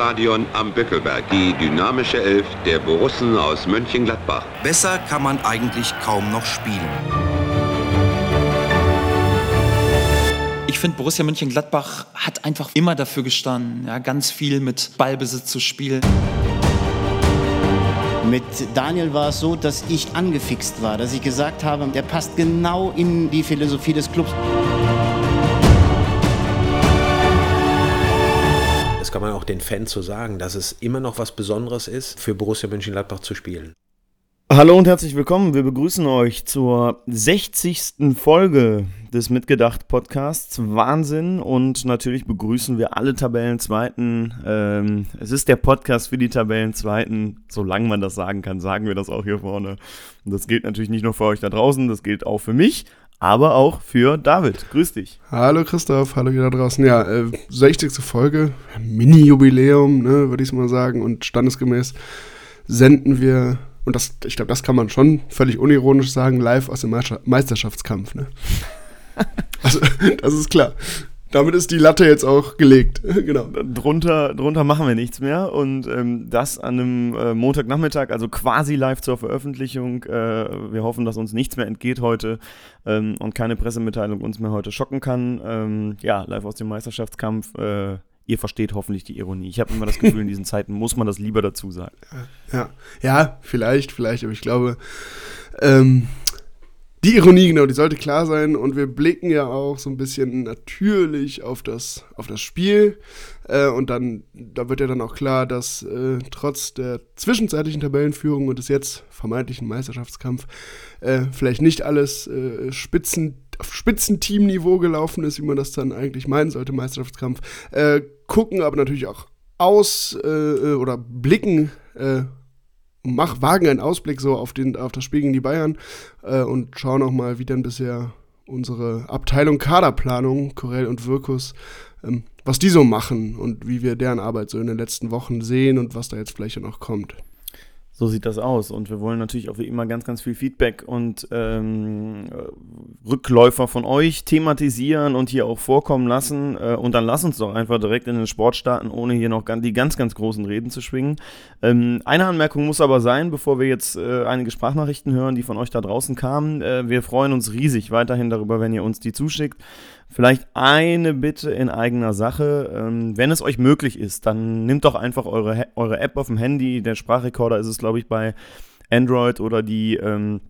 Stadion am Bückelberg. Die dynamische Elf der Borussen aus Mönchengladbach. Besser kann man eigentlich kaum noch spielen. Ich finde, Borussia Mönchengladbach hat einfach immer dafür gestanden, ja, ganz viel mit Ballbesitz zu spielen. Mit Daniel war es so, dass ich angefixt war, dass ich gesagt habe, der passt genau in die Philosophie des Clubs. Kann man auch den Fans so sagen, dass es immer noch was Besonderes ist, für Borussia Mönchengladbach zu spielen. Hallo und herzlich willkommen. Wir begrüßen euch zur 60. Folge des Mitgedacht Podcasts. Wahnsinn und natürlich begrüßen wir alle Tabellenzweiten. Ähm, es ist der Podcast für die Tabellenzweiten. Solange man das sagen kann, sagen wir das auch hier vorne. Und das gilt natürlich nicht nur für euch da draußen, das gilt auch für mich, aber auch für David. Grüß dich. Hallo Christoph, hallo hier da draußen. Ja, äh, 60. Folge, Mini-Jubiläum, ne, würde ich mal sagen. Und standesgemäß senden wir und das, ich glaube, das kann man schon völlig unironisch sagen, live aus dem Meisterschaftskampf. Ne? also, das ist klar. Damit ist die Latte jetzt auch gelegt. genau. Drunter, drunter machen wir nichts mehr. Und ähm, das an einem äh, Montagnachmittag, also quasi live zur Veröffentlichung. Äh, wir hoffen, dass uns nichts mehr entgeht heute ähm, und keine Pressemitteilung uns mehr heute schocken kann. Ähm, ja, live aus dem Meisterschaftskampf. Äh, ihr versteht hoffentlich die Ironie. Ich habe immer das Gefühl, in diesen Zeiten muss man das lieber dazu sagen. Ja, ja, vielleicht, vielleicht, aber ich glaube, ähm, die Ironie, genau, die sollte klar sein und wir blicken ja auch so ein bisschen natürlich auf das, auf das Spiel äh, und dann, da wird ja dann auch klar, dass äh, trotz der zwischenzeitlichen Tabellenführung und des jetzt vermeintlichen Meisterschaftskampf äh, vielleicht nicht alles äh, Spitzen, auf Spitzenteamniveau gelaufen ist, wie man das dann eigentlich meinen sollte, Meisterschaftskampf. Äh, gucken aber natürlich auch aus äh, oder blicken mach, wagen einen Ausblick so auf, den, auf das Spiel gegen die Bayern äh, und schauen auch mal, wie dann bisher unsere Abteilung Kaderplanung, Corell und Wirkus, ähm, was die so machen und wie wir deren Arbeit so in den letzten Wochen sehen und was da jetzt vielleicht noch kommt. So sieht das aus. Und wir wollen natürlich auch wie immer ganz, ganz viel Feedback und ähm, Rückläufer von euch thematisieren und hier auch vorkommen lassen. Äh, und dann lass uns doch einfach direkt in den Sport starten, ohne hier noch die ganz, ganz großen Reden zu schwingen. Ähm, eine Anmerkung muss aber sein, bevor wir jetzt äh, einige Sprachnachrichten hören, die von euch da draußen kamen. Äh, wir freuen uns riesig weiterhin darüber, wenn ihr uns die zuschickt. Vielleicht eine Bitte in eigener Sache. Ähm, wenn es euch möglich ist, dann nehmt doch einfach eure, eure App auf dem Handy. Der Sprachrekorder ist es, glaube ich, bei Android oder die ähm,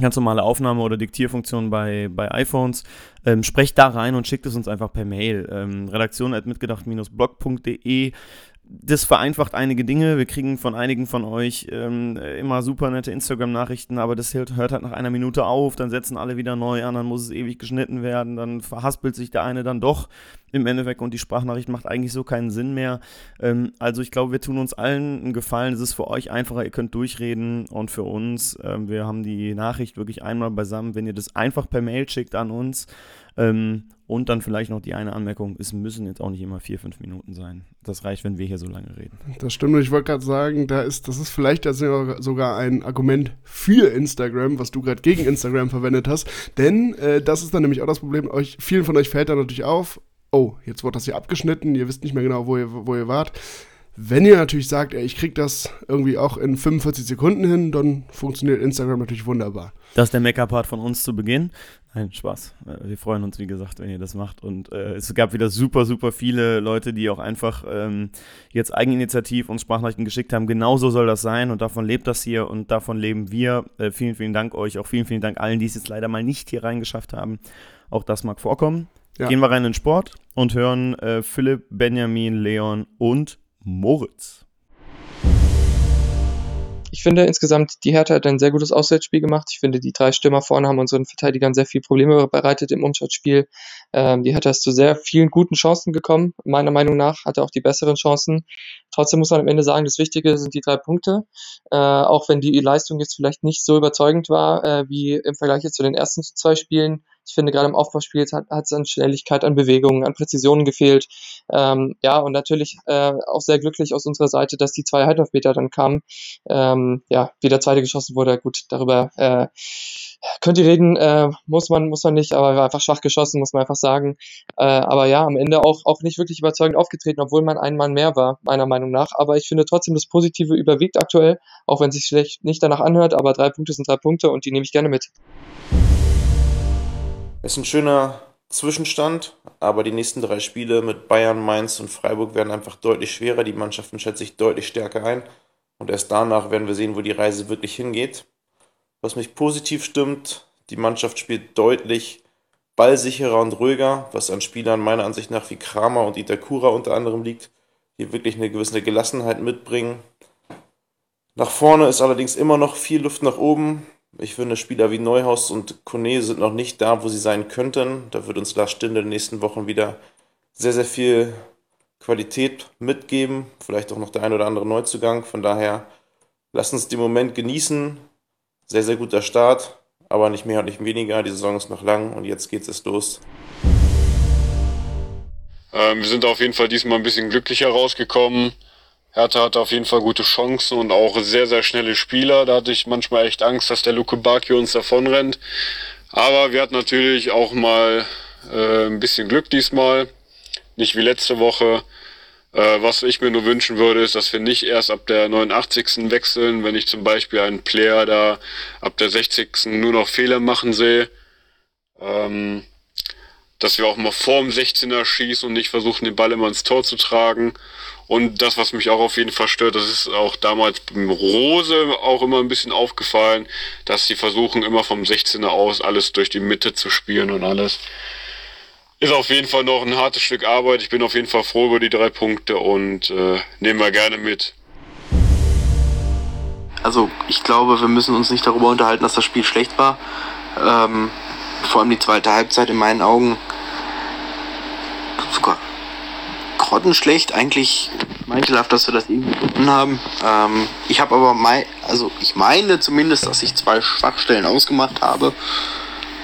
ganz normale Aufnahme- oder Diktierfunktion bei, bei iPhones. Ähm, sprecht da rein und schickt es uns einfach per Mail. Ähm, redaktion.mitgedacht-blog.de das vereinfacht einige Dinge. Wir kriegen von einigen von euch ähm, immer super nette Instagram-Nachrichten, aber das hört, hört halt nach einer Minute auf, dann setzen alle wieder neu an, dann muss es ewig geschnitten werden, dann verhaspelt sich der eine dann doch im Endeffekt und die Sprachnachricht macht eigentlich so keinen Sinn mehr. Ähm, also ich glaube, wir tun uns allen einen Gefallen. Es ist für euch einfacher, ihr könnt durchreden und für uns, ähm, wir haben die Nachricht wirklich einmal beisammen, wenn ihr das einfach per Mail schickt an uns ähm, und dann vielleicht noch die eine Anmerkung, es müssen jetzt auch nicht immer vier, fünf Minuten sein. Das reicht, wenn wir hier so lange reden. Das stimmt und ich wollte gerade sagen, da ist, das ist vielleicht sogar ein Argument für Instagram, was du gerade gegen Instagram verwendet hast. Denn äh, das ist dann nämlich auch das Problem, euch, vielen von euch fällt dann natürlich auf, oh, jetzt wurde das hier abgeschnitten, ihr wisst nicht mehr genau, wo ihr, wo ihr wart. Wenn ihr natürlich sagt, ey, ich krieg das irgendwie auch in 45 Sekunden hin, dann funktioniert Instagram natürlich wunderbar. Das ist der Make-up-Part von uns zu Beginn. Nein, Spaß. Äh, wir freuen uns, wie gesagt, wenn ihr das macht. Und äh, es gab wieder super, super viele Leute, die auch einfach ähm, jetzt Eigeninitiativ uns Sprachnachrichten geschickt haben. Genauso soll das sein und davon lebt das hier und davon leben wir. Äh, vielen, vielen Dank euch. Auch vielen, vielen Dank allen, die es jetzt leider mal nicht hier reingeschafft haben. Auch das mag vorkommen. Ja. Gehen wir rein in den Sport und hören äh, Philipp, Benjamin, Leon und Moritz. Ich finde insgesamt, die Hertha hat ein sehr gutes Auswärtsspiel gemacht. Ich finde, die drei Stürmer vorne haben unseren Verteidigern sehr viel Probleme bereitet im Umschaltspiel. Ähm, die Hertha ist zu sehr vielen guten Chancen gekommen. Meiner Meinung nach hatte auch die besseren Chancen. Trotzdem muss man am Ende sagen, das Wichtige sind die drei Punkte. Äh, auch wenn die Leistung jetzt vielleicht nicht so überzeugend war, äh, wie im Vergleich jetzt zu den ersten zwei Spielen, Ich finde, gerade im Aufbauspiel hat es an Schnelligkeit, an Bewegungen, an Präzisionen gefehlt. Ähm, ja, und natürlich äh, auch sehr glücklich aus unserer Seite, dass die zwei Halbmeter dann kamen. Ähm, ja, wie der zweite geschossen wurde, gut, darüber äh, könnt ihr reden, äh, muss man, muss man nicht, aber war einfach schwach geschossen, muss man einfach sagen. Äh, aber ja, am Ende auch, auch nicht wirklich überzeugend aufgetreten, obwohl man ein Mann mehr war, meiner Meinung nach. Aber ich finde trotzdem, das Positive überwiegt aktuell, auch wenn es sich vielleicht nicht danach anhört, aber drei Punkte sind drei Punkte und die nehme ich gerne mit. Es ist ein schöner Zwischenstand, aber die nächsten drei Spiele mit Bayern, Mainz und Freiburg werden einfach deutlich schwerer. Die Mannschaften schätze ich deutlich stärker ein. Und erst danach werden wir sehen, wo die Reise wirklich hingeht. Was mich positiv stimmt, die Mannschaft spielt deutlich ballsicherer und ruhiger, was an Spielern meiner Ansicht nach wie Kramer und Itakura unter anderem liegt, die wirklich eine gewisse Gelassenheit mitbringen. Nach vorne ist allerdings immer noch viel Luft nach oben. Ich finde, Spieler wie Neuhaus und Kone sind noch nicht da, wo sie sein könnten. Da wird uns Lars Stinde in den nächsten Wochen wieder sehr, sehr viel Qualität mitgeben. Vielleicht auch noch der ein oder andere Neuzugang. Von daher, lasst uns den Moment genießen. Sehr, sehr guter Start, aber nicht mehr und nicht weniger. Die Saison ist noch lang und jetzt geht es los. Ähm, wir sind auf jeden Fall diesmal ein bisschen glücklicher rausgekommen. Hertha hatte auf jeden Fall gute Chancen und auch sehr, sehr schnelle Spieler. Da hatte ich manchmal echt Angst, dass der Luke Bakio uns davonrennt. Aber wir hatten natürlich auch mal äh, ein bisschen Glück diesmal. Nicht wie letzte Woche. Äh, was ich mir nur wünschen würde, ist, dass wir nicht erst ab der 89. wechseln, wenn ich zum Beispiel einen Player da ab der 60. nur noch Fehler machen sehe. Ähm, dass wir auch mal vorm 16er schießen und nicht versuchen, den Ball immer ins Tor zu tragen. Und das, was mich auch auf jeden Fall stört, das ist auch damals beim Rose auch immer ein bisschen aufgefallen, dass sie versuchen, immer vom 16er aus alles durch die Mitte zu spielen und alles. Ist auf jeden Fall noch ein hartes Stück Arbeit. Ich bin auf jeden Fall froh über die drei Punkte und äh, nehmen wir gerne mit. Also ich glaube, wir müssen uns nicht darüber unterhalten, dass das Spiel schlecht war. Ähm, vor allem die zweite Halbzeit in meinen Augen sogar grottenschlecht. Eigentlich meikelhaft, dass wir das irgendwie gewonnen haben. Ähm, ich habe aber, mein, also ich meine zumindest, dass ich zwei Schwachstellen ausgemacht habe.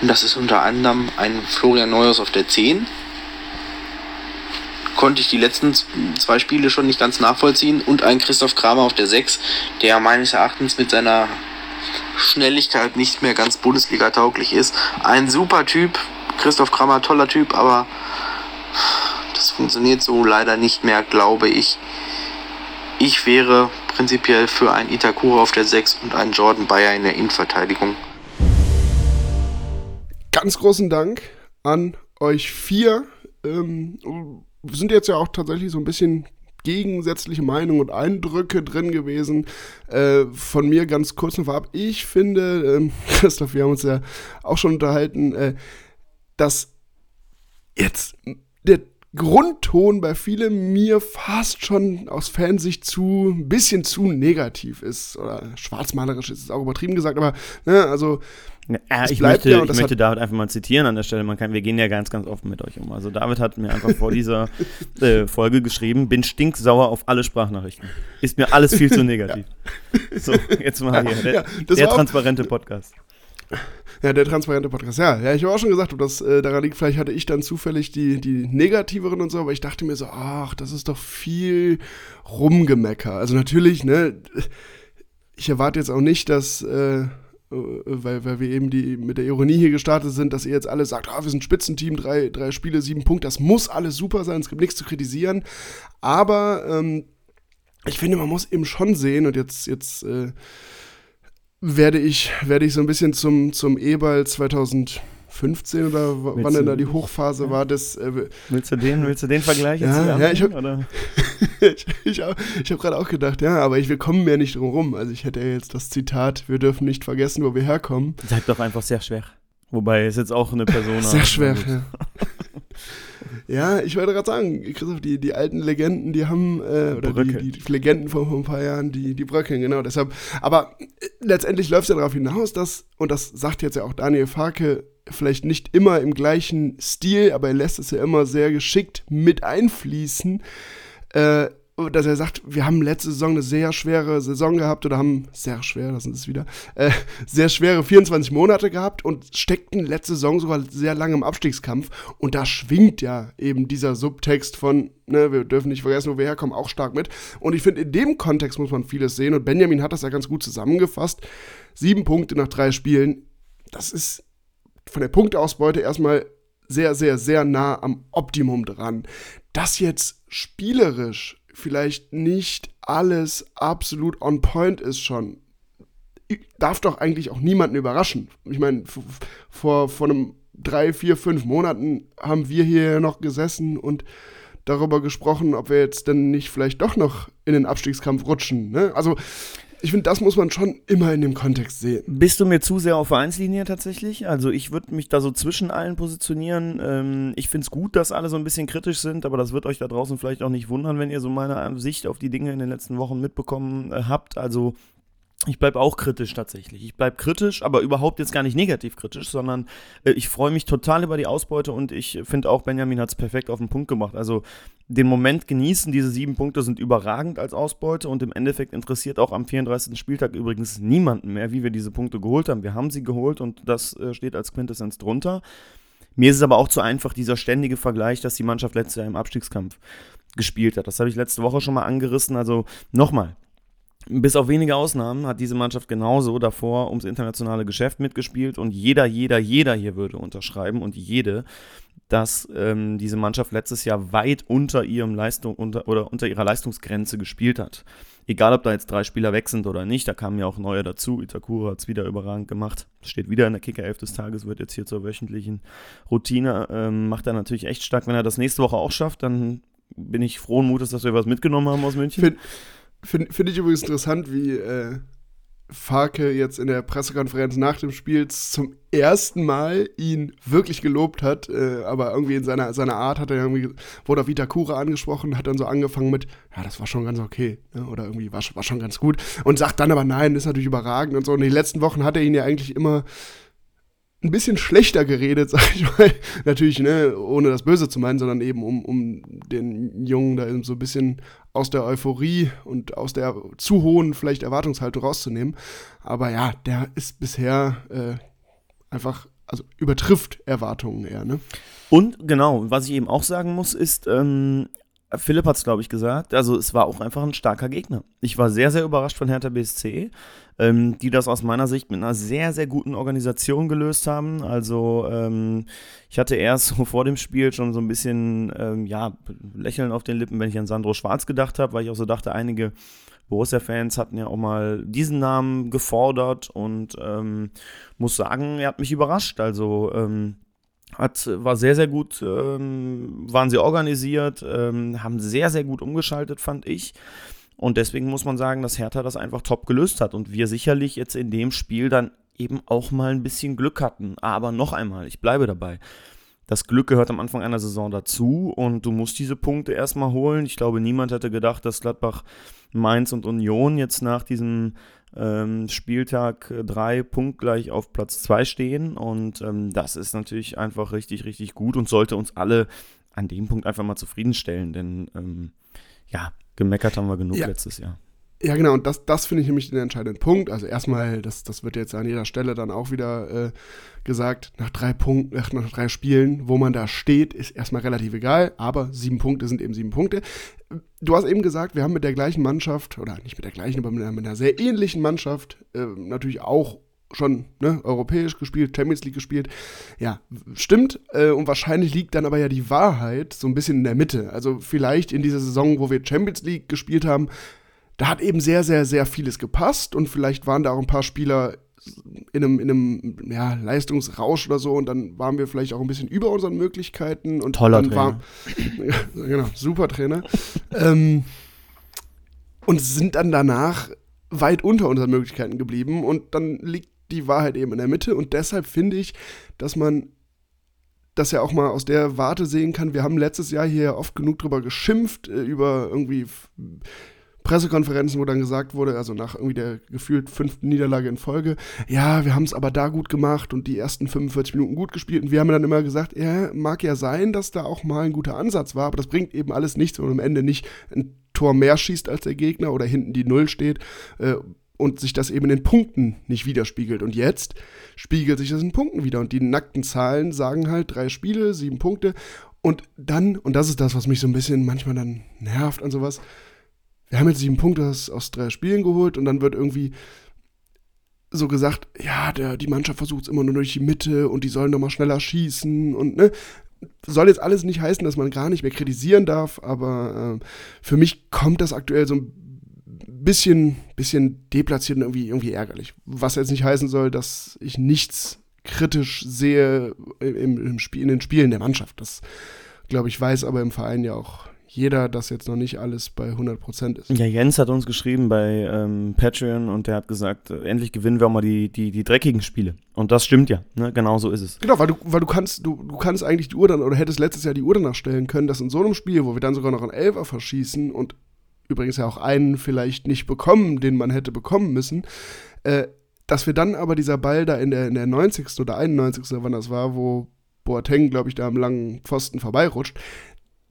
Und das ist unter anderem ein Florian Neuhaus auf der 10. Konnte ich die letzten zwei Spiele schon nicht ganz nachvollziehen. Und ein Christoph Kramer auf der 6, der meines Erachtens mit seiner Schnelligkeit nicht mehr ganz Bundesliga tauglich ist. Ein super Typ. Christoph Kramer, toller Typ, aber das funktioniert so leider nicht mehr, glaube ich. Ich wäre prinzipiell für einen Itakura auf der 6 und einen Jordan Bayer in der Innenverteidigung ganz großen Dank an euch vier. Ähm, sind jetzt ja auch tatsächlich so ein bisschen gegensätzliche Meinungen und Eindrücke drin gewesen. Äh, von mir ganz kurz noch vorab. Ich finde, ähm, Christoph, wir haben uns ja auch schon unterhalten, äh, dass jetzt der Grundton bei vielen mir fast schon aus Fansicht zu ein bisschen zu negativ ist oder schwarzmalerisch ist es auch übertrieben gesagt, aber ne, also ja, ich möchte, ja, ich möchte David einfach mal zitieren an der Stelle. Man kann, wir gehen ja ganz, ganz offen mit euch um. Also David hat mir einfach vor dieser äh, Folge geschrieben, bin stinksauer auf alle Sprachnachrichten. Ist mir alles viel zu negativ. ja. So, jetzt mal hier. Der, der transparente Podcast. Ja, der transparente Podcast. Ja, ja ich habe auch schon gesagt, ob das äh, daran liegt, vielleicht hatte ich dann zufällig die, die negativeren und so, aber ich dachte mir so, ach, das ist doch viel Rumgemecker. Also natürlich, ne, ich erwarte jetzt auch nicht, dass, äh, weil, weil wir eben die, mit der Ironie hier gestartet sind, dass ihr jetzt alle sagt, ah, wir sind Spitzenteam, drei, drei Spiele, sieben Punkte, das muss alles super sein, es gibt nichts zu kritisieren. Aber ähm, ich finde, man muss eben schon sehen, und jetzt, jetzt äh, werde ich, werde ich so ein bisschen zum, zum E-Ball 2015 oder willst wann denn da die Hochphase ja. war des. Äh, willst du den, willst du den Vergleich ja, ja, ich habe ich, ich, ich hab gerade auch gedacht, ja, aber ich, wir kommen ja nicht drum rum. Also ich hätte ja jetzt das Zitat, wir dürfen nicht vergessen, wo wir herkommen. Seid doch einfach sehr schwer. Wobei ist jetzt auch eine Person. sehr schwer, ja. Ja, ich wollte gerade sagen, Christoph, die, die alten Legenden, die haben, äh, oder die, die, Legenden von vor ein paar Jahren, die, die bröckeln, genau, deshalb. Aber äh, letztendlich läuft es ja darauf hinaus, dass, und das sagt jetzt ja auch Daniel Farke, vielleicht nicht immer im gleichen Stil, aber er lässt es ja immer sehr geschickt mit einfließen, äh, dass er sagt, wir haben letzte Saison eine sehr schwere Saison gehabt oder haben sehr schwer, das ist es wieder, äh, sehr schwere 24 Monate gehabt und steckten letzte Saison sogar sehr lange im Abstiegskampf. Und da schwingt ja eben dieser Subtext von, ne, wir dürfen nicht vergessen, wo wir herkommen, auch stark mit. Und ich finde, in dem Kontext muss man vieles sehen. Und Benjamin hat das ja ganz gut zusammengefasst. Sieben Punkte nach drei Spielen, das ist von der Punkteausbeute erstmal sehr, sehr, sehr nah am Optimum dran. Das jetzt spielerisch vielleicht nicht alles absolut on point ist schon, darf doch eigentlich auch niemanden überraschen. Ich meine, vor, vor einem drei, vier, fünf Monaten haben wir hier noch gesessen und darüber gesprochen, ob wir jetzt denn nicht vielleicht doch noch in den Abstiegskampf rutschen. Ne? Also ich finde, das muss man schon immer in dem Kontext sehen. Bist du mir zu sehr auf Vereinslinie tatsächlich? Also ich würde mich da so zwischen allen positionieren. Ähm, ich finde es gut, dass alle so ein bisschen kritisch sind, aber das wird euch da draußen vielleicht auch nicht wundern, wenn ihr so meine Sicht auf die Dinge in den letzten Wochen mitbekommen äh, habt. Also ich bleibe auch kritisch tatsächlich. Ich bleibe kritisch, aber überhaupt jetzt gar nicht negativ kritisch, sondern äh, ich freue mich total über die Ausbeute und ich finde auch, Benjamin hat es perfekt auf den Punkt gemacht. Also den Moment genießen, diese sieben Punkte sind überragend als Ausbeute und im Endeffekt interessiert auch am 34. Spieltag übrigens niemanden mehr, wie wir diese Punkte geholt haben. Wir haben sie geholt und das äh, steht als Quintessenz drunter. Mir ist es aber auch zu einfach, dieser ständige Vergleich, dass die Mannschaft letztes Jahr im Abstiegskampf gespielt hat. Das habe ich letzte Woche schon mal angerissen. Also nochmal, bis auf wenige Ausnahmen hat diese Mannschaft genauso davor ums internationale Geschäft mitgespielt und jeder, jeder, jeder hier würde unterschreiben und jede, dass ähm, diese Mannschaft letztes Jahr weit unter ihrem Leistung unter, oder unter ihrer Leistungsgrenze gespielt hat. Egal, ob da jetzt drei Spieler weg sind oder nicht, da kamen ja auch neue dazu. Itakura hat es wieder überragend gemacht. Steht wieder in der Kicker 11 des Tages, wird jetzt hier zur wöchentlichen Routine. Ähm, macht er natürlich echt stark. Wenn er das nächste Woche auch schafft, dann bin ich frohen Mutes, dass wir was mitgenommen haben aus München. Find Finde find ich übrigens interessant, wie äh, Farke jetzt in der Pressekonferenz nach dem Spiel zum ersten Mal ihn wirklich gelobt hat, äh, aber irgendwie in seiner, seiner Art hat er irgendwie, wurde auf Itakura angesprochen, hat dann so angefangen mit, ja, das war schon ganz okay, ne? oder irgendwie war, war schon ganz gut und sagt dann aber, nein, ist natürlich überragend und so. Und die letzten Wochen hat er ihn ja eigentlich immer ein bisschen schlechter geredet, sag ich mal. Natürlich, ne, ohne das Böse zu meinen, sondern eben um, um den Jungen da so ein bisschen aus der Euphorie und aus der zu hohen vielleicht Erwartungshaltung rauszunehmen. Aber ja, der ist bisher äh, einfach, also übertrifft Erwartungen eher, ne? Und genau, was ich eben auch sagen muss, ist, ähm, Philipp hat es, glaube ich, gesagt. Also es war auch einfach ein starker Gegner. Ich war sehr, sehr überrascht von Hertha BSC, ähm, die das aus meiner Sicht mit einer sehr, sehr guten Organisation gelöst haben. Also ähm, ich hatte erst so vor dem Spiel schon so ein bisschen ähm, ja, Lächeln auf den Lippen, wenn ich an Sandro Schwarz gedacht habe, weil ich auch so dachte, einige Borussia-Fans hatten ja auch mal diesen Namen gefordert und ähm, muss sagen, er hat mich überrascht. Also ähm, hat, war sehr, sehr gut, ähm, waren sie organisiert, ähm, haben sehr, sehr gut umgeschaltet, fand ich. Und deswegen muss man sagen, dass Hertha das einfach top gelöst hat und wir sicherlich jetzt in dem Spiel dann eben auch mal ein bisschen Glück hatten. Aber noch einmal, ich bleibe dabei. Das Glück gehört am Anfang einer Saison dazu und du musst diese Punkte erstmal holen. Ich glaube, niemand hätte gedacht, dass Gladbach, Mainz und Union jetzt nach diesem ähm, Spieltag 3 punktgleich auf Platz 2 stehen. Und ähm, das ist natürlich einfach richtig, richtig gut und sollte uns alle an dem Punkt einfach mal zufriedenstellen. Denn ähm, ja, gemeckert haben wir genug ja. letztes Jahr. Ja, genau, und das, das finde ich nämlich den entscheidenden Punkt. Also erstmal, das, das wird jetzt an jeder Stelle dann auch wieder äh, gesagt, nach drei Punkten, nach, nach drei Spielen, wo man da steht, ist erstmal relativ egal, aber sieben Punkte sind eben sieben Punkte. Du hast eben gesagt, wir haben mit der gleichen Mannschaft, oder nicht mit der gleichen, aber mit einer, mit einer sehr ähnlichen Mannschaft äh, natürlich auch schon ne, europäisch gespielt, Champions League gespielt. Ja, stimmt. Äh, und wahrscheinlich liegt dann aber ja die Wahrheit so ein bisschen in der Mitte. Also vielleicht in dieser Saison, wo wir Champions League gespielt haben, da hat eben sehr, sehr, sehr vieles gepasst und vielleicht waren da auch ein paar Spieler in einem, in einem ja, Leistungsrausch oder so und dann waren wir vielleicht auch ein bisschen über unseren Möglichkeiten und Toller dann Trainer. War, genau, super Trainer. ähm, und sind dann danach weit unter unseren Möglichkeiten geblieben und dann liegt die Wahrheit eben in der Mitte und deshalb finde ich, dass man das ja auch mal aus der Warte sehen kann. Wir haben letztes Jahr hier oft genug drüber geschimpft, äh, über irgendwie Pressekonferenzen, wo dann gesagt wurde, also nach irgendwie der gefühlt fünften Niederlage in Folge, ja, wir haben es aber da gut gemacht und die ersten 45 Minuten gut gespielt. Und wir haben dann immer gesagt, ja, mag ja sein, dass da auch mal ein guter Ansatz war, aber das bringt eben alles nichts, wenn man am Ende nicht ein Tor mehr schießt als der Gegner oder hinten die Null steht. Äh, und sich das eben in den Punkten nicht widerspiegelt. Und jetzt spiegelt sich das in Punkten wieder. Und die nackten Zahlen sagen halt drei Spiele, sieben Punkte. Und dann, und das ist das, was mich so ein bisschen manchmal dann nervt an sowas, wir haben jetzt sieben Punkte aus, aus drei Spielen geholt und dann wird irgendwie so gesagt, ja, der, die Mannschaft versucht es immer nur durch die Mitte und die sollen noch mal schneller schießen und ne, soll jetzt alles nicht heißen, dass man gar nicht mehr kritisieren darf, aber äh, für mich kommt das aktuell so ein bisschen, bisschen deplatziert und irgendwie, irgendwie ärgerlich. Was jetzt nicht heißen soll, dass ich nichts kritisch sehe im, im Spiel, in den Spielen der Mannschaft. Das, glaube ich, weiß aber im Verein ja auch jeder, dass jetzt noch nicht alles bei 100% ist. Ja, Jens hat uns geschrieben bei ähm, Patreon und der hat gesagt, äh, endlich gewinnen wir auch mal die, die, die dreckigen Spiele. Und das stimmt ja, ne? genau so ist es. Genau, weil du, weil du kannst, du, du kannst eigentlich die Uhr dann, oder hättest letztes Jahr die Uhr danach stellen können, dass in so einem Spiel, wo wir dann sogar noch einen Elfer verschießen und übrigens ja auch einen vielleicht nicht bekommen, den man hätte bekommen müssen, äh, dass wir dann aber dieser Ball da in der, in der 90. oder 91. wann das war, wo Boateng, glaube ich, da am langen Pfosten vorbeirutscht,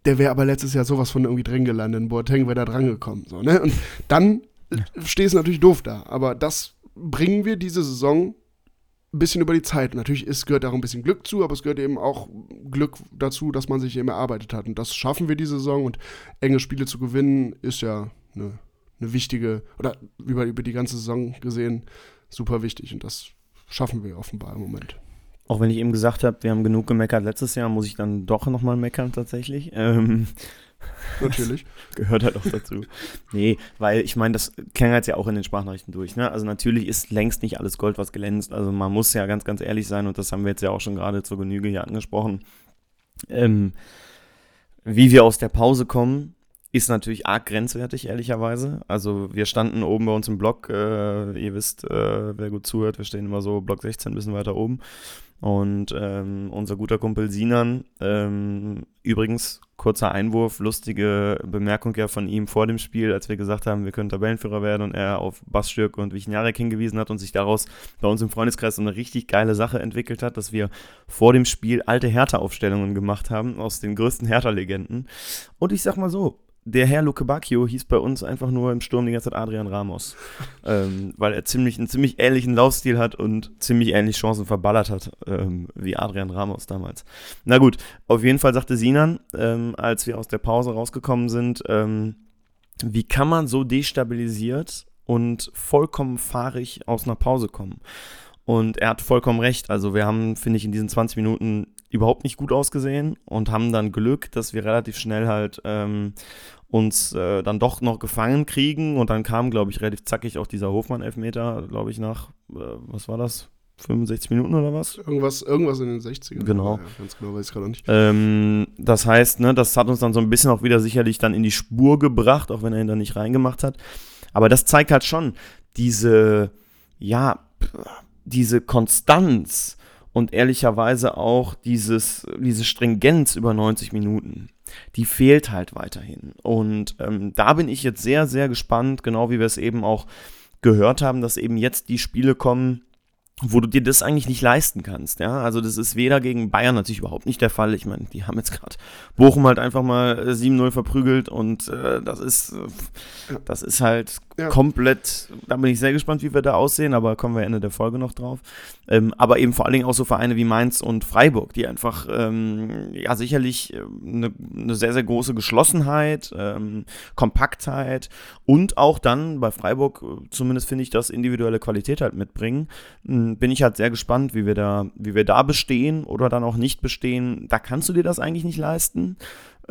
der wäre aber letztes Jahr sowas von irgendwie drin gelandet. Boateng wäre da dran gekommen. So, ne? Und dann stehst du natürlich doof da. Aber das bringen wir diese Saison ein bisschen über die Zeit. Natürlich ist, gehört auch ein bisschen Glück zu, aber es gehört eben auch Glück dazu, dass man sich eben erarbeitet hat. Und das schaffen wir diese Saison. Und enge Spiele zu gewinnen, ist ja eine, eine wichtige, oder über, über die ganze Saison gesehen, super wichtig. Und das schaffen wir offenbar im Moment. Auch wenn ich eben gesagt habe, wir haben genug gemeckert letztes Jahr, muss ich dann doch nochmal meckern tatsächlich. Ähm, Natürlich. gehört halt auch dazu. nee, weil ich meine, das klang jetzt ja auch in den Sprachnachrichten durch. Ne? Also natürlich ist längst nicht alles Gold, was glänzt. Also man muss ja ganz, ganz ehrlich sein und das haben wir jetzt ja auch schon gerade zur Genüge hier angesprochen. Ähm, wie wir aus der Pause kommen, ist natürlich arg grenzwertig, ehrlicherweise. Also wir standen oben bei uns im Block, äh, ihr wisst, äh, wer gut zuhört, wir stehen immer so Block 16 ein bisschen weiter oben. Und ähm, unser guter Kumpel Sinan, ähm, übrigens kurzer Einwurf, lustige Bemerkung ja von ihm vor dem Spiel, als wir gesagt haben, wir können Tabellenführer werden und er auf Bastürk und Wichniarek hingewiesen hat und sich daraus bei uns im Freundeskreis so eine richtig geile Sache entwickelt hat, dass wir vor dem Spiel alte Hertha-Aufstellungen gemacht haben aus den größten Hertha-Legenden. Und ich sag mal so, der Herr Luke Bacchio hieß bei uns einfach nur im Sturm die ganze Zeit Adrian Ramos. ähm, weil er ziemlich, einen ziemlich ähnlichen Laufstil hat und ziemlich ähnlich Chancen verballert hat, ähm, wie Adrian Ramos damals. Na gut, auf jeden Fall sagte Sinan, ähm, als wir aus der Pause rausgekommen sind, ähm, wie kann man so destabilisiert und vollkommen fahrig aus einer Pause kommen? Und er hat vollkommen recht. Also wir haben, finde ich, in diesen 20 Minuten überhaupt nicht gut ausgesehen und haben dann Glück, dass wir relativ schnell halt ähm, uns äh, dann doch noch gefangen kriegen und dann kam, glaube ich, relativ zackig auch dieser Hofmann-Elfmeter, glaube ich, nach, äh, was war das? 65 Minuten oder was? Irgendwas, irgendwas in den 60ern. Genau. Ja, ganz genau weiß ich gerade nicht. Ähm, das heißt, ne, das hat uns dann so ein bisschen auch wieder sicherlich dann in die Spur gebracht, auch wenn er ihn dann nicht reingemacht hat. Aber das zeigt halt schon diese, ja, diese Konstanz und ehrlicherweise auch dieses, diese Stringenz über 90 Minuten, die fehlt halt weiterhin. Und ähm, da bin ich jetzt sehr, sehr gespannt, genau wie wir es eben auch gehört haben, dass eben jetzt die Spiele kommen, wo du dir das eigentlich nicht leisten kannst. Ja, also das ist weder gegen Bayern natürlich überhaupt nicht der Fall. Ich meine, die haben jetzt gerade Bochum halt einfach mal 7-0 verprügelt und äh, das ist, äh, das ist halt ja. komplett, da bin ich sehr gespannt, wie wir da aussehen, aber kommen wir Ende der Folge noch drauf. Ähm, aber eben vor allen Dingen auch so Vereine wie Mainz und Freiburg, die einfach, ähm, ja, sicherlich eine, äh, eine, sehr, sehr große Geschlossenheit, ähm, Kompaktheit und auch dann bei Freiburg, äh, zumindest finde ich, das individuelle Qualität halt mitbringen. Hm, bin ich halt sehr gespannt, wie wir da, wie wir da bestehen oder dann auch nicht bestehen. Da kannst du dir das eigentlich nicht leisten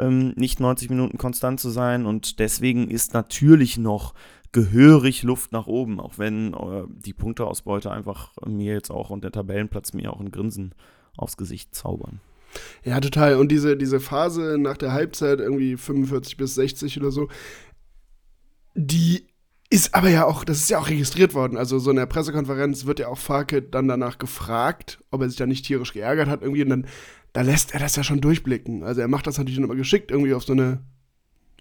ähm, nicht 90 Minuten konstant zu sein und deswegen ist natürlich noch gehörig Luft nach oben, auch wenn äh, die Punkteausbeute einfach mir jetzt auch und der Tabellenplatz mir auch ein Grinsen aufs Gesicht zaubern. Ja, total. Und diese, diese Phase nach der Halbzeit, irgendwie 45 bis 60 oder so, die ist aber ja auch, das ist ja auch registriert worden. Also so in der Pressekonferenz wird ja auch Farke dann danach gefragt, ob er sich da nicht tierisch geärgert hat irgendwie. Und dann, da lässt er das ja schon durchblicken. Also er macht das natürlich immer geschickt, irgendwie auf so eine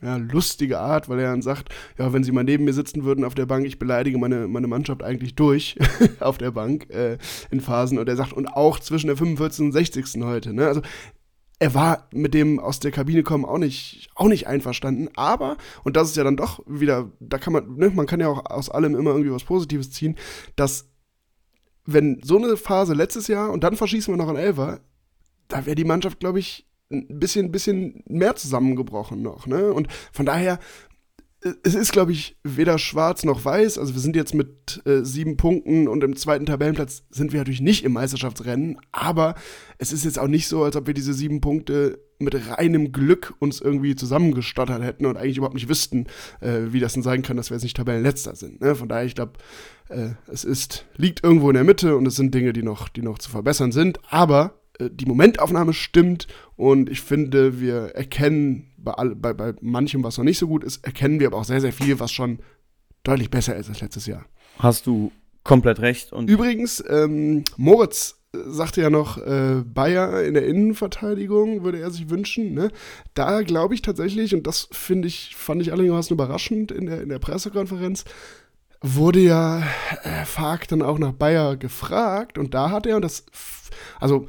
ja, lustige Art, weil er dann sagt, ja, wenn sie mal neben mir sitzen würden auf der Bank, ich beleidige meine, meine Mannschaft eigentlich durch auf der Bank äh, in Phasen. Und er sagt, und auch zwischen der 45. und 60. heute. Ne? Also er war mit dem aus der Kabine kommen auch nicht, auch nicht einverstanden, aber, und das ist ja dann doch wieder, da kann man, ne, man kann ja auch aus allem immer irgendwie was Positives ziehen, dass wenn so eine Phase letztes Jahr und dann verschießen wir noch einen Elfer, da wäre die Mannschaft, glaube ich, ein bisschen, bisschen mehr zusammengebrochen noch. Ne? Und von daher, äh, es ist, glaube ich, weder schwarz noch weiß. Also wir sind jetzt mit äh, sieben Punkten und im zweiten Tabellenplatz sind wir natürlich nicht im Meisterschaftsrennen. Aber es ist jetzt auch nicht so, als ob wir diese sieben Punkte mit reinem Glück uns irgendwie zusammengestottert hätten und eigentlich überhaupt nicht wüssten, äh, wie das denn sein kann, dass wir jetzt nicht Tabellenletzter sind. Ne? Von daher, ich glaube, äh, es ist, liegt irgendwo in der Mitte und es sind Dinge, die noch, die noch zu verbessern sind. Aber die Momentaufnahme stimmt und ich finde, wir erkennen bei, all, bei, bei manchem, was noch nicht so gut ist, erkennen wir aber auch sehr, sehr viel, was schon deutlich besser ist als letztes Jahr. Hast du komplett recht. Und Übrigens, ähm, Moritz sagte ja noch, äh, Bayer in der Innenverteidigung würde er sich wünschen. Ne? Da glaube ich tatsächlich, und das finde ich, fand ich allerdings überraschend in der, in der Pressekonferenz, wurde ja äh, Fark dann auch nach Bayer gefragt und da hat er, und das, also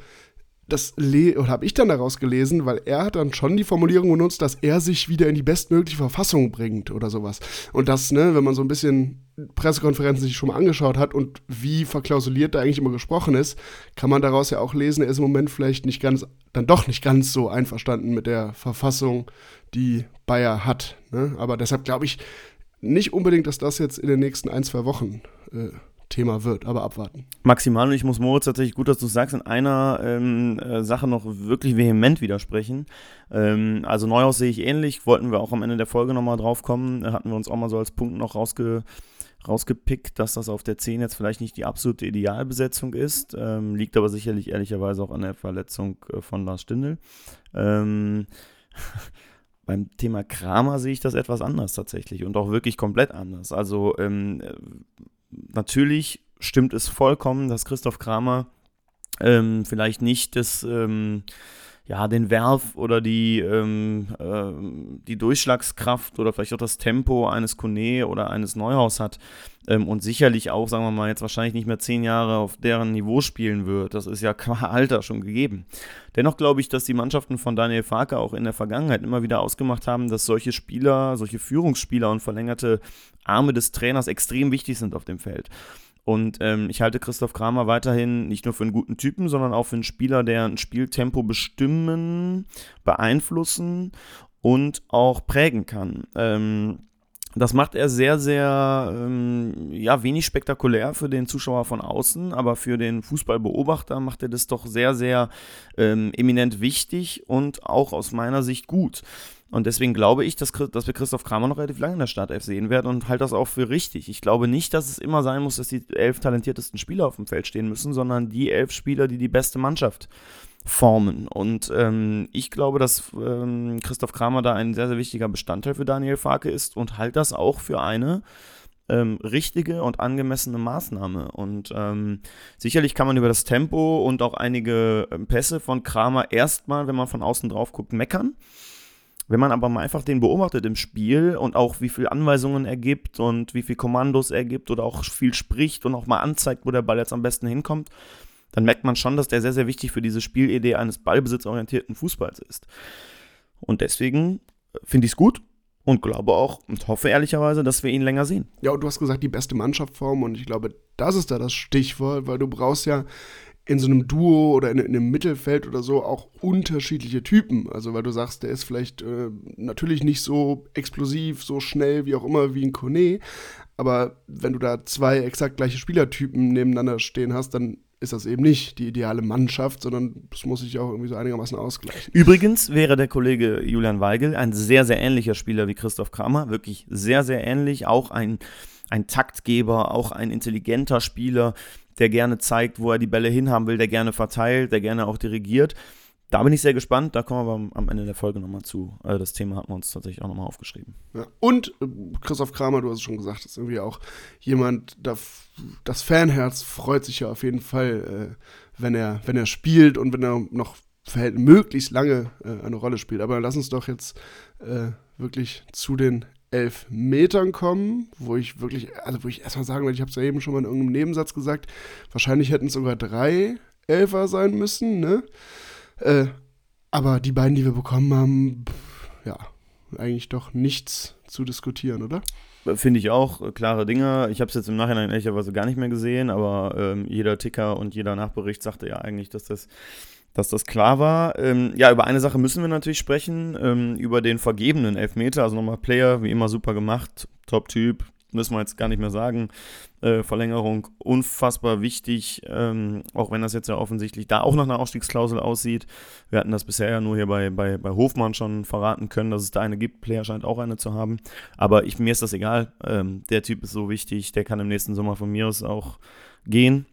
das habe ich dann daraus gelesen, weil er hat dann schon die Formulierung benutzt, dass er sich wieder in die bestmögliche Verfassung bringt oder sowas. Und das, ne, wenn man so ein bisschen Pressekonferenzen sich schon mal angeschaut hat und wie verklausuliert da eigentlich immer gesprochen ist, kann man daraus ja auch lesen, er ist im Moment vielleicht nicht ganz, dann doch nicht ganz so einverstanden mit der Verfassung, die Bayer hat. Ne? Aber deshalb glaube ich nicht unbedingt, dass das jetzt in den nächsten ein, zwei Wochen äh, Thema wird, aber abwarten. Maximal, und ich muss Moritz tatsächlich gut, dass du sagst, in einer ähm, äh, Sache noch wirklich vehement widersprechen. Ähm, also Neuhaus sehe ich ähnlich, wollten wir auch am Ende der Folge nochmal drauf kommen, hatten wir uns auch mal so als Punkt noch rausge rausgepickt, dass das auf der 10 jetzt vielleicht nicht die absolute Idealbesetzung ist, ähm, liegt aber sicherlich ehrlicherweise auch an der Verletzung äh, von Lars Stindl. Ähm, beim Thema Kramer sehe ich das etwas anders tatsächlich und auch wirklich komplett anders. Also ähm, natürlich stimmt es vollkommen, dass Christoph Kramer ähm, vielleicht nicht das, ähm, ja, den Werf oder die, ähm, äh, die Durchschlagskraft oder vielleicht auch das Tempo eines Kone oder eines Neuhaus hat ähm, und sicherlich auch, sagen wir mal, jetzt wahrscheinlich nicht mehr zehn Jahre auf deren Niveau spielen wird. Das ist ja qua Alter schon gegeben. Dennoch glaube ich, dass die Mannschaften von Daniel Farke auch in der Vergangenheit immer wieder ausgemacht haben, dass solche Spieler, solche Führungsspieler und verlängerte Arme des Trainers extrem wichtig sind auf dem Feld. Und ähm, ich halte Christoph Kramer weiterhin nicht nur für einen guten Typen, sondern auch für einen Spieler, der ein Spieltempo bestimmen, beeinflussen und auch prägen kann. Ähm, das macht er sehr, sehr, ähm, ja, wenig spektakulär für den Zuschauer von außen, aber für den Fußballbeobachter macht er das doch sehr, sehr ähm, eminent wichtig und auch aus meiner Sicht gut. Und deswegen glaube ich, dass, dass wir Christoph Kramer noch relativ lange in der Startelf sehen werden und halte das auch für richtig. Ich glaube nicht, dass es immer sein muss, dass die elf talentiertesten Spieler auf dem Feld stehen müssen, sondern die elf Spieler, die die beste Mannschaft formen. Und ähm, ich glaube, dass ähm, Christoph Kramer da ein sehr, sehr wichtiger Bestandteil für Daniel Farke ist und halte das auch für eine ähm, richtige und angemessene Maßnahme. Und ähm, sicherlich kann man über das Tempo und auch einige ähm, Pässe von Kramer erstmal, wenn man von außen drauf guckt, meckern. Wenn man aber mal einfach den beobachtet im Spiel und auch wie viele Anweisungen er gibt und wie viele Kommandos er gibt oder auch viel spricht und auch mal anzeigt, wo der Ball jetzt am besten hinkommt, dann merkt man schon, dass der sehr, sehr wichtig für diese Spielidee eines ballbesitzorientierten Fußballs ist. Und deswegen äh, finde ich es gut und glaube auch und hoffe ehrlicherweise, dass wir ihn länger sehen. Ja, und du hast gesagt, die beste Mannschaft formen und ich glaube, das ist da das Stichwort, weil du brauchst ja in so einem Duo oder in, in, einem Mittelfeld oder so auch unterschiedliche Typen. Also weil du sagst, der ist vielleicht äh, natürlich nicht so explosiv, so schnell wie auch immer wie ein Kone, aber wenn du da zwei exakt gleiche Spielertypen nebeneinander stehen hast, dann ist das eben nicht die ideale Mannschaft, sondern das muss sich auch irgendwie so einigermaßen ausgleichen. Übrigens wäre der Kollege Julian Weigel ein sehr, sehr ähnlicher Spieler wie Christoph Kramer, wirklich sehr, sehr ähnlich, auch ein, ein Taktgeber, auch ein intelligenter Spieler, der gerne zeigt, wo er die Bälle hinhaben will, der gerne verteilt, der gerne auch dirigiert. Da bin ich sehr gespannt, da kommen wir am Ende der Folge nochmal zu. Also das Thema hatten wir uns tatsächlich auch nochmal aufgeschrieben. Ja. Und äh, Christoph Kramer, du hast es schon gesagt, ist irgendwie auch jemand, das Fanherz freut sich ja auf jeden Fall, äh, wenn, er, wenn er spielt und wenn er noch möglichst lange äh, eine Rolle spielt. Aber lass uns doch jetzt wirklich zu den elf Metern kommen, wo ich wirklich, also wo ich erstmal sagen will, ich habe es ja eben schon mal in irgendeinem Nebensatz gesagt, wahrscheinlich hätten es sogar drei Elfer sein müssen, ne? Äh, aber die beiden, die wir bekommen haben, pff, ja, eigentlich doch nichts zu diskutieren, oder? Finde ich auch, äh, klare Dinge. Ich habe es jetzt im Nachhinein ehrlicherweise gar nicht mehr gesehen, aber ähm, jeder Ticker und jeder Nachbericht sagte ja eigentlich, dass das, dass das klar war. Ähm, ja, über eine Sache müssen wir natürlich sprechen, ähm, über den vergebenen Elfmeter. Also nochmal Player, wie immer super gemacht, Top-Typ, müssen wir jetzt gar nicht mehr sagen. Äh, Verlängerung unfassbar wichtig, ähm, auch wenn das jetzt ja offensichtlich da auch nach einer Ausstiegsklausel aussieht. Wir hatten das bisher ja nur hier bei, bei, bei Hofmann schon verraten können, dass es da eine gibt. Player scheint auch eine zu haben. Aber ich, mir ist das egal. Ähm, der Typ ist so wichtig, der kann im nächsten Sommer von mir aus auch gehen.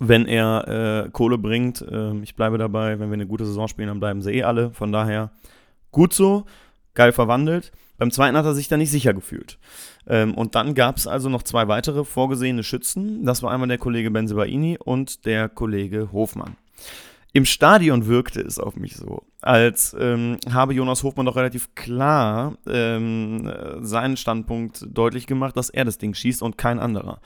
Wenn er äh, Kohle bringt, äh, ich bleibe dabei, wenn wir eine gute Saison spielen, dann bleiben sie eh alle. Von daher gut so, geil verwandelt. Beim zweiten hat er sich da nicht sicher gefühlt. Ähm, und dann gab es also noch zwei weitere vorgesehene Schützen. Das war einmal der Kollege Benzebaini und der Kollege Hofmann. Im Stadion wirkte es auf mich so, als ähm, habe Jonas Hofmann doch relativ klar ähm, seinen Standpunkt deutlich gemacht, dass er das Ding schießt und kein anderer.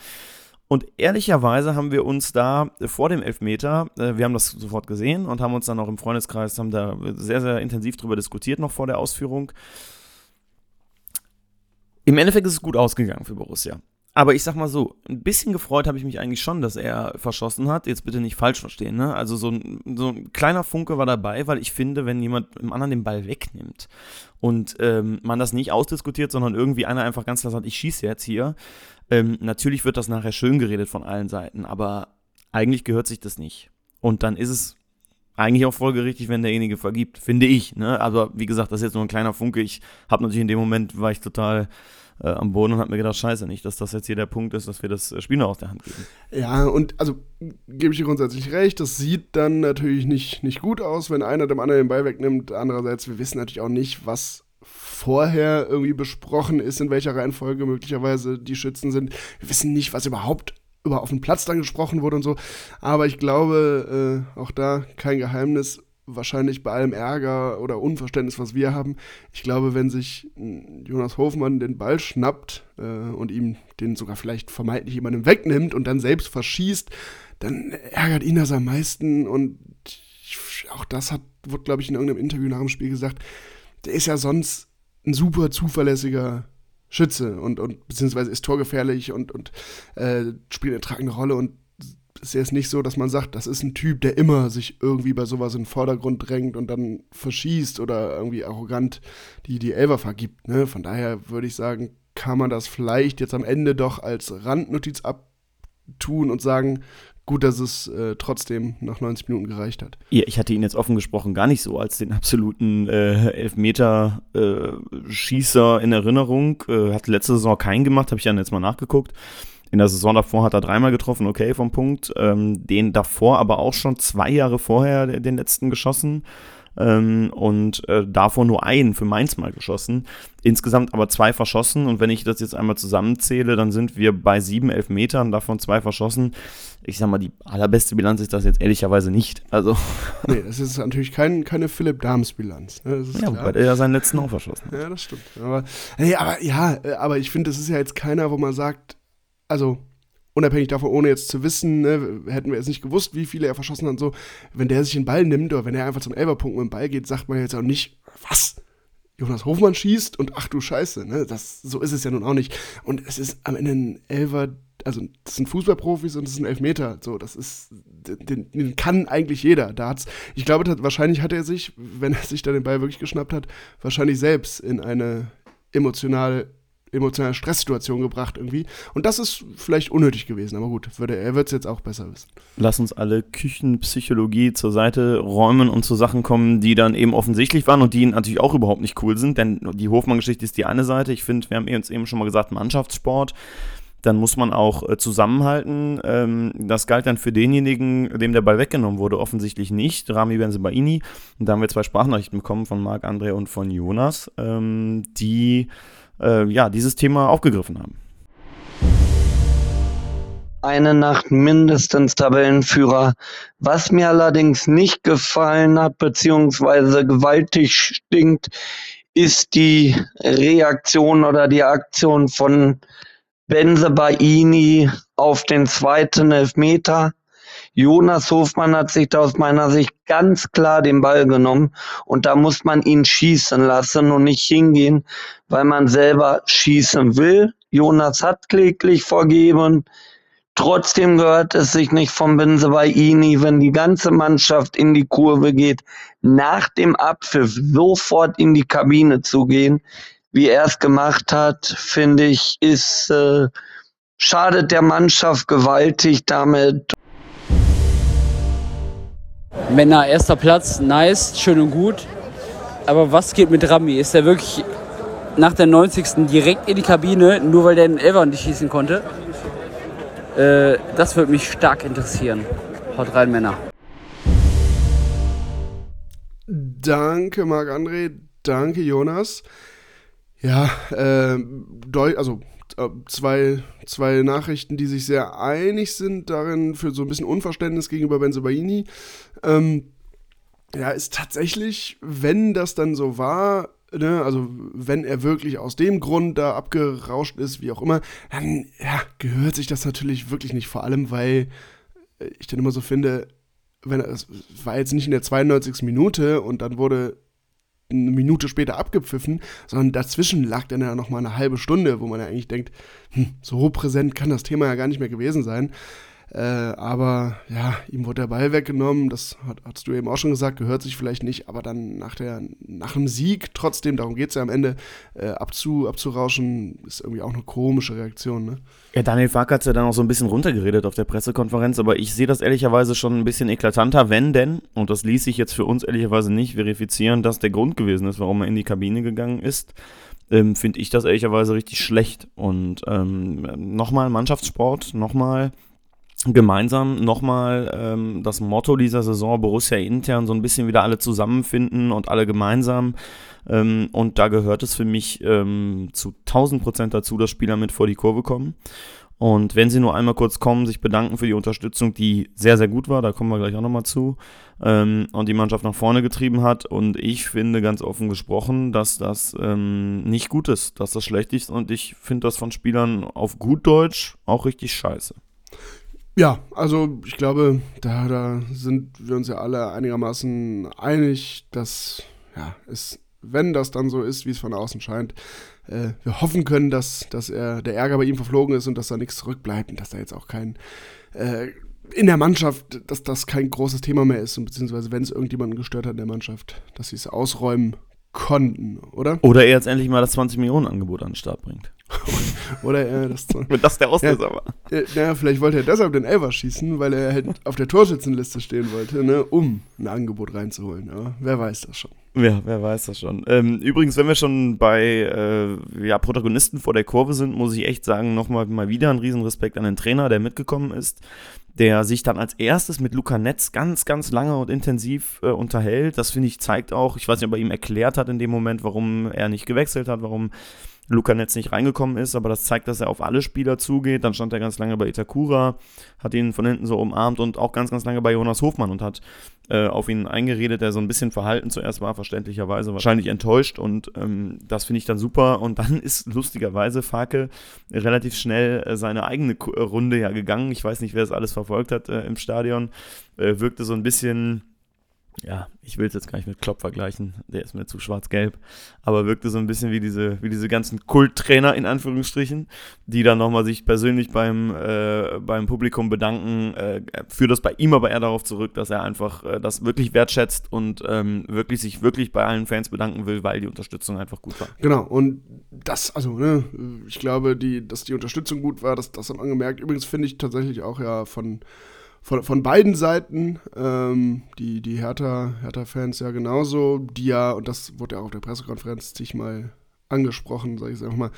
Und ehrlicherweise haben wir uns da vor dem Elfmeter, äh, wir haben das sofort gesehen und haben uns dann auch im Freundeskreis, haben da sehr, sehr intensiv drüber diskutiert noch vor der Ausführung. Im Endeffekt ist es gut ausgegangen für Borussia. Aber ich sag mal so, ein bisschen gefreut habe ich mich eigentlich schon, dass er verschossen hat. Jetzt bitte nicht falsch verstehen, ne? Also so ein, so ein kleiner Funke war dabei, weil ich finde, wenn jemand im anderen den Ball wegnimmt und ähm, man das nicht ausdiskutiert, sondern irgendwie einer einfach ganz klar sagt, ich schieße jetzt hier, ähm, natürlich wird das nachher schön geredet von allen Seiten, aber eigentlich gehört sich das nicht. Und dann ist es eigentlich auch folgerichtig, wenn derjenige vergibt, finde ich. Ne? Aber wie gesagt, das ist jetzt nur ein kleiner Funke. Ich habe natürlich in dem Moment, war ich total äh, am Boden und habe mir gedacht, scheiße, nicht, dass das jetzt hier der Punkt ist, dass wir das Spiel noch aus der Hand geben. Ja, und also gebe ich dir grundsätzlich recht, das sieht dann natürlich nicht, nicht gut aus, wenn einer dem anderen den Ball wegnimmt. Andererseits, wir wissen natürlich auch nicht, was vorher irgendwie besprochen ist, in welcher Reihenfolge möglicherweise die Schützen sind. Wir wissen nicht, was überhaupt über auf dem Platz dann gesprochen wurde und so. Aber ich glaube, äh, auch da kein Geheimnis wahrscheinlich bei allem Ärger oder Unverständnis, was wir haben, ich glaube, wenn sich Jonas Hofmann den Ball schnappt äh, und ihm den sogar vielleicht vermeintlich jemandem wegnimmt und dann selbst verschießt, dann ärgert ihn das am meisten. Und auch das hat, wurde, glaube ich, in irgendeinem Interview nach dem Spiel gesagt, der ist ja sonst ein super zuverlässiger Schütze und, und beziehungsweise ist torgefährlich und, und äh, spielt eine tragende Rolle. Und ist jetzt nicht so, dass man sagt, das ist ein Typ, der immer sich irgendwie bei sowas in den Vordergrund drängt und dann verschießt oder irgendwie arrogant die, die Elfer vergibt. Ne? Von daher würde ich sagen, kann man das vielleicht jetzt am Ende doch als Randnotiz abtun und sagen, gut, dass es äh, trotzdem nach 90 Minuten gereicht hat. Ja, ich hatte ihn jetzt offen gesprochen gar nicht so als den absoluten äh, Elfmeter-Schießer äh, in Erinnerung. Äh, hat letzte Saison keinen gemacht, habe ich dann jetzt mal nachgeguckt. In der Saison davor hat er dreimal getroffen, okay, vom Punkt. Ähm, den davor aber auch schon zwei Jahre vorher den letzten geschossen. Ähm, und äh, davor nur einen für Mainz mal geschossen. Insgesamt aber zwei verschossen. Und wenn ich das jetzt einmal zusammenzähle, dann sind wir bei sieben Elfmetern, davon zwei verschossen. Ich sag mal, die allerbeste Bilanz ist das jetzt ehrlicherweise nicht. Also. Nee, das ist natürlich kein, keine Philipp Dahms Bilanz. Ne? ja, wobei er ja seinen letzten auch verschossen hat. Ja, das stimmt. Aber, nee, aber ja, äh, aber ich finde, das ist ja jetzt keiner, wo man sagt, also unabhängig davon, ohne jetzt zu wissen, ne, hätten wir jetzt nicht gewusst, wie viele er verschossen hat so, wenn der sich den Ball nimmt oder wenn er einfach zum Elberpunkt mit dem Ball geht, sagt man jetzt auch nicht, was? Jonas Hofmann schießt und ach du Scheiße, ne? Das, so ist es ja nun auch nicht. Und es ist am Ende ein Elfer, also das sind Fußballprofis und das ist ein Elfmeter. So, das ist, den, den kann eigentlich jeder. Da hat's, ich glaube, das, wahrscheinlich hat er sich, wenn er sich da den Ball wirklich geschnappt hat, wahrscheinlich selbst in eine emotional emotionale Stresssituation gebracht irgendwie. Und das ist vielleicht unnötig gewesen, aber gut, würde, er wird es jetzt auch besser wissen. Lass uns alle Küchenpsychologie zur Seite räumen und zu Sachen kommen, die dann eben offensichtlich waren und die natürlich auch überhaupt nicht cool sind, denn die Hofmann-Geschichte ist die eine Seite. Ich finde, wir haben uns eben schon mal gesagt, Mannschaftssport dann muss man auch äh, zusammenhalten. Ähm, das galt dann für denjenigen, dem der Ball weggenommen wurde, offensichtlich nicht, Rami Benzebaini. Und da haben wir zwei Sprachnachrichten bekommen von Marc André und von Jonas, ähm, die äh, ja, dieses Thema aufgegriffen haben. eine Nacht mindestens Tabellenführer. Was mir allerdings nicht gefallen hat, beziehungsweise gewaltig stinkt, ist die Reaktion oder die Aktion von Benze Baini auf den zweiten Elfmeter. Jonas Hofmann hat sich da aus meiner Sicht ganz klar den Ball genommen und da muss man ihn schießen lassen und nicht hingehen, weil man selber schießen will. Jonas hat kläglich vorgeben. Trotzdem gehört es sich nicht vom Benzebaini, wenn die ganze Mannschaft in die Kurve geht, nach dem Abpfiff sofort in die Kabine zu gehen, wie er es gemacht hat, finde ich, ist äh, schadet der Mannschaft gewaltig damit. Männer, erster Platz, nice, schön und gut. Aber was geht mit Rami? Ist er wirklich nach der 90. direkt in die Kabine, nur weil der den Elfer nicht schießen konnte? Äh, das würde mich stark interessieren. Haut rein, Männer. Danke, Marc-André. Danke, Jonas. Ja, äh, also zwei, zwei Nachrichten, die sich sehr einig sind darin für so ein bisschen Unverständnis gegenüber Benzobaini. Ähm, ja, ist tatsächlich, wenn das dann so war, ne, also wenn er wirklich aus dem Grund da abgerauscht ist, wie auch immer, dann ja, gehört sich das natürlich wirklich nicht. Vor allem, weil ich dann immer so finde, wenn es war jetzt nicht in der 92. Minute und dann wurde eine Minute später abgepfiffen, sondern dazwischen lag dann ja noch mal eine halbe Stunde, wo man ja eigentlich denkt, hm, so präsent kann das Thema ja gar nicht mehr gewesen sein. Äh, aber ja, ihm wurde der Ball weggenommen, das hat, hast du eben auch schon gesagt, gehört sich vielleicht nicht, aber dann nach, der, nach dem Sieg, trotzdem, darum geht es ja am Ende, äh, abzu, abzurauschen, ist irgendwie auch eine komische Reaktion. Ne? Ja, Daniel Fark hat es ja dann auch so ein bisschen runtergeredet auf der Pressekonferenz, aber ich sehe das ehrlicherweise schon ein bisschen eklatanter, wenn denn, und das ließ sich jetzt für uns ehrlicherweise nicht verifizieren, dass der Grund gewesen ist, warum er in die Kabine gegangen ist. Ähm, Finde ich das ehrlicherweise richtig schlecht. Und ähm, nochmal Mannschaftssport, nochmal gemeinsam nochmal ähm, das Motto dieser Saison Borussia intern so ein bisschen wieder alle zusammenfinden und alle gemeinsam. Ähm, und da gehört es für mich ähm, zu 1000 Prozent dazu, dass Spieler mit vor die Kurve kommen. Und wenn sie nur einmal kurz kommen, sich bedanken für die Unterstützung, die sehr, sehr gut war, da kommen wir gleich auch nochmal zu, ähm, und die Mannschaft nach vorne getrieben hat. Und ich finde ganz offen gesprochen, dass das ähm, nicht gut ist, dass das schlecht ist. Und ich finde das von Spielern auf gut Deutsch auch richtig scheiße. Ja, also ich glaube, da, da sind wir uns ja alle einigermaßen einig, dass ja, es, wenn das dann so ist, wie es von außen scheint, äh, wir hoffen können, dass, dass er, der Ärger bei ihm verflogen ist und dass da nichts zurückbleibt und dass da jetzt auch kein äh, in der Mannschaft, dass das kein großes Thema mehr ist und beziehungsweise wenn es irgendjemanden gestört hat in der Mannschaft, dass sie es ausräumen konnten, oder? Oder er jetzt endlich mal das 20 Millionen Angebot an den Start bringt. Oder er das. Wenn das der Auslöser ja, war. Naja, vielleicht wollte er deshalb den Elfer schießen, weil er halt auf der Torschützenliste stehen wollte, ne, um ein Angebot reinzuholen. Ja, wer weiß das schon. Ja, wer weiß das schon. Ähm, übrigens, wenn wir schon bei äh, ja, Protagonisten vor der Kurve sind, muss ich echt sagen, nochmal mal wieder ein Riesenrespekt an den Trainer, der mitgekommen ist, der sich dann als erstes mit Luca Netz ganz, ganz lange und intensiv äh, unterhält. Das finde ich zeigt auch, ich weiß nicht, ob er ihm erklärt hat in dem Moment, warum er nicht gewechselt hat, warum Luca Netz nicht reingekommen ist, aber das zeigt, dass er auf alle Spieler zugeht. Dann stand er ganz lange bei Itakura, hat ihn von hinten so umarmt und auch ganz, ganz lange bei Jonas Hofmann und hat äh, auf ihn eingeredet, der so ein bisschen verhalten zuerst war, verständlicherweise wahrscheinlich enttäuscht und ähm, das finde ich dann super. Und dann ist lustigerweise Farke relativ schnell äh, seine eigene Runde ja gegangen. Ich weiß nicht, wer das alles verfolgt hat äh, im Stadion. Äh, wirkte so ein bisschen ja, ich will es jetzt gar nicht mit Klopp vergleichen, der ist mir zu schwarz-gelb, aber wirkte so ein bisschen wie diese, wie diese ganzen Kulttrainer in Anführungsstrichen, die dann nochmal sich persönlich beim, äh, beim Publikum bedanken, äh, führt das bei ihm aber eher darauf zurück, dass er einfach äh, das wirklich wertschätzt und ähm, wirklich sich wirklich bei allen Fans bedanken will, weil die Unterstützung einfach gut war. Genau, und das, also, ne, ich glaube, die, dass die Unterstützung gut war, das, das man gemerkt. Übrigens finde ich tatsächlich auch ja von von, von beiden Seiten, ähm, die, die Hertha, Hertha-Fans ja genauso, die ja, und das wurde ja auch auf der Pressekonferenz zigmal angesprochen, sage ich es einfach mal,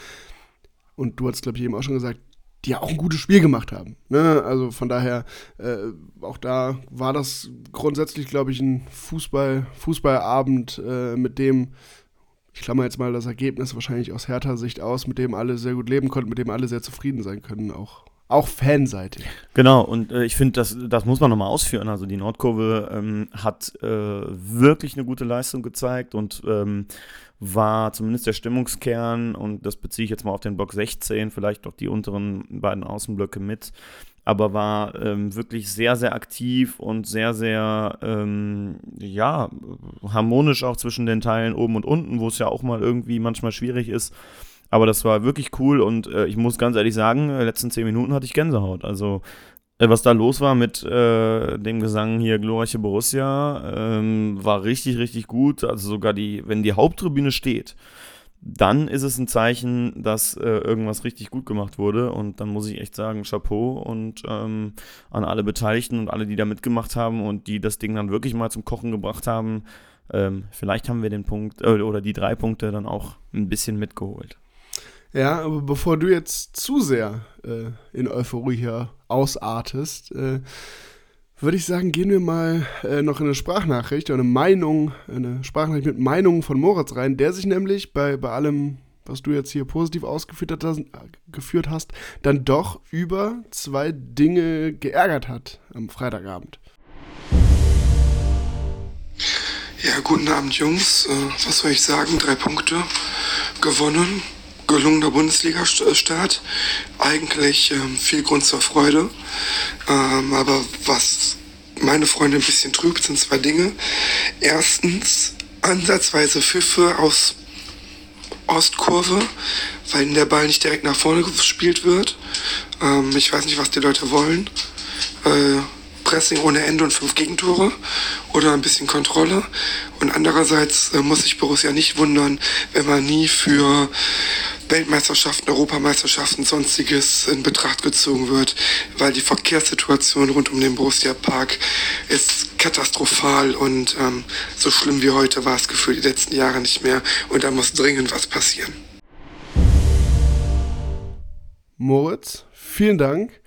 und du hast, glaube ich, eben auch schon gesagt, die ja auch ein gutes Spiel gemacht haben. Ne? Also von daher, äh, auch da war das grundsätzlich, glaube ich, ein Fußball, Fußballabend, äh, mit dem, ich klammer jetzt mal das Ergebnis wahrscheinlich aus Hertha-Sicht aus, mit dem alle sehr gut leben konnten, mit dem alle sehr zufrieden sein können, auch auch fanseitig. Genau, und äh, ich finde, das, das muss man nochmal ausführen. Also die Nordkurve ähm, hat äh, wirklich eine gute Leistung gezeigt und ähm, war zumindest der Stimmungskern, und das beziehe ich jetzt mal auf den Block 16, vielleicht auch die unteren beiden Außenblöcke mit, aber war ähm, wirklich sehr, sehr aktiv und sehr, sehr, ähm, ja, harmonisch auch zwischen den Teilen oben und unten, wo es ja auch mal irgendwie manchmal schwierig ist. Aber das war wirklich cool und äh, ich muss ganz ehrlich sagen, die letzten zehn Minuten hatte ich Gänsehaut. Also äh, was da los war mit äh, dem Gesang hier Glorreiche Borussia, ähm, war richtig, richtig gut. Also sogar die, wenn die Haupttribüne steht, dann ist es ein Zeichen, dass äh, irgendwas richtig gut gemacht wurde. Und dann muss ich echt sagen, Chapeau und ähm, an alle Beteiligten und alle, die da mitgemacht haben und die das Ding dann wirklich mal zum Kochen gebracht haben. Ähm, vielleicht haben wir den Punkt äh, oder die drei Punkte dann auch ein bisschen mitgeholt. Ja, aber bevor du jetzt zu sehr äh, in Euphorie hier ausartest, äh, würde ich sagen, gehen wir mal äh, noch in eine Sprachnachricht oder eine Meinung, eine Sprachnachricht mit Meinungen von Moritz rein, der sich nämlich bei, bei allem, was du jetzt hier positiv ausgeführt hast, geführt hast, dann doch über zwei Dinge geärgert hat am Freitagabend. Ja, guten Abend, Jungs. Äh, was soll ich sagen? Drei Punkte gewonnen gelungener Bundesliga-Start. Eigentlich ähm, viel Grund zur Freude. Ähm, aber was meine Freunde ein bisschen trübt, sind zwei Dinge. Erstens, ansatzweise Pfiffe aus Ostkurve, weil der Ball nicht direkt nach vorne gespielt wird. Ähm, ich weiß nicht, was die Leute wollen. Äh, Pressing ohne Ende und fünf Gegentore oder ein bisschen Kontrolle. Und andererseits äh, muss sich Borussia nicht wundern, wenn man nie für Weltmeisterschaften, Europameisterschaften, sonstiges in Betracht gezogen wird, weil die Verkehrssituation rund um den Borussia Park ist katastrophal und ähm, so schlimm wie heute war es gefühlt die letzten Jahre nicht mehr und da muss dringend was passieren. Moritz, vielen Dank.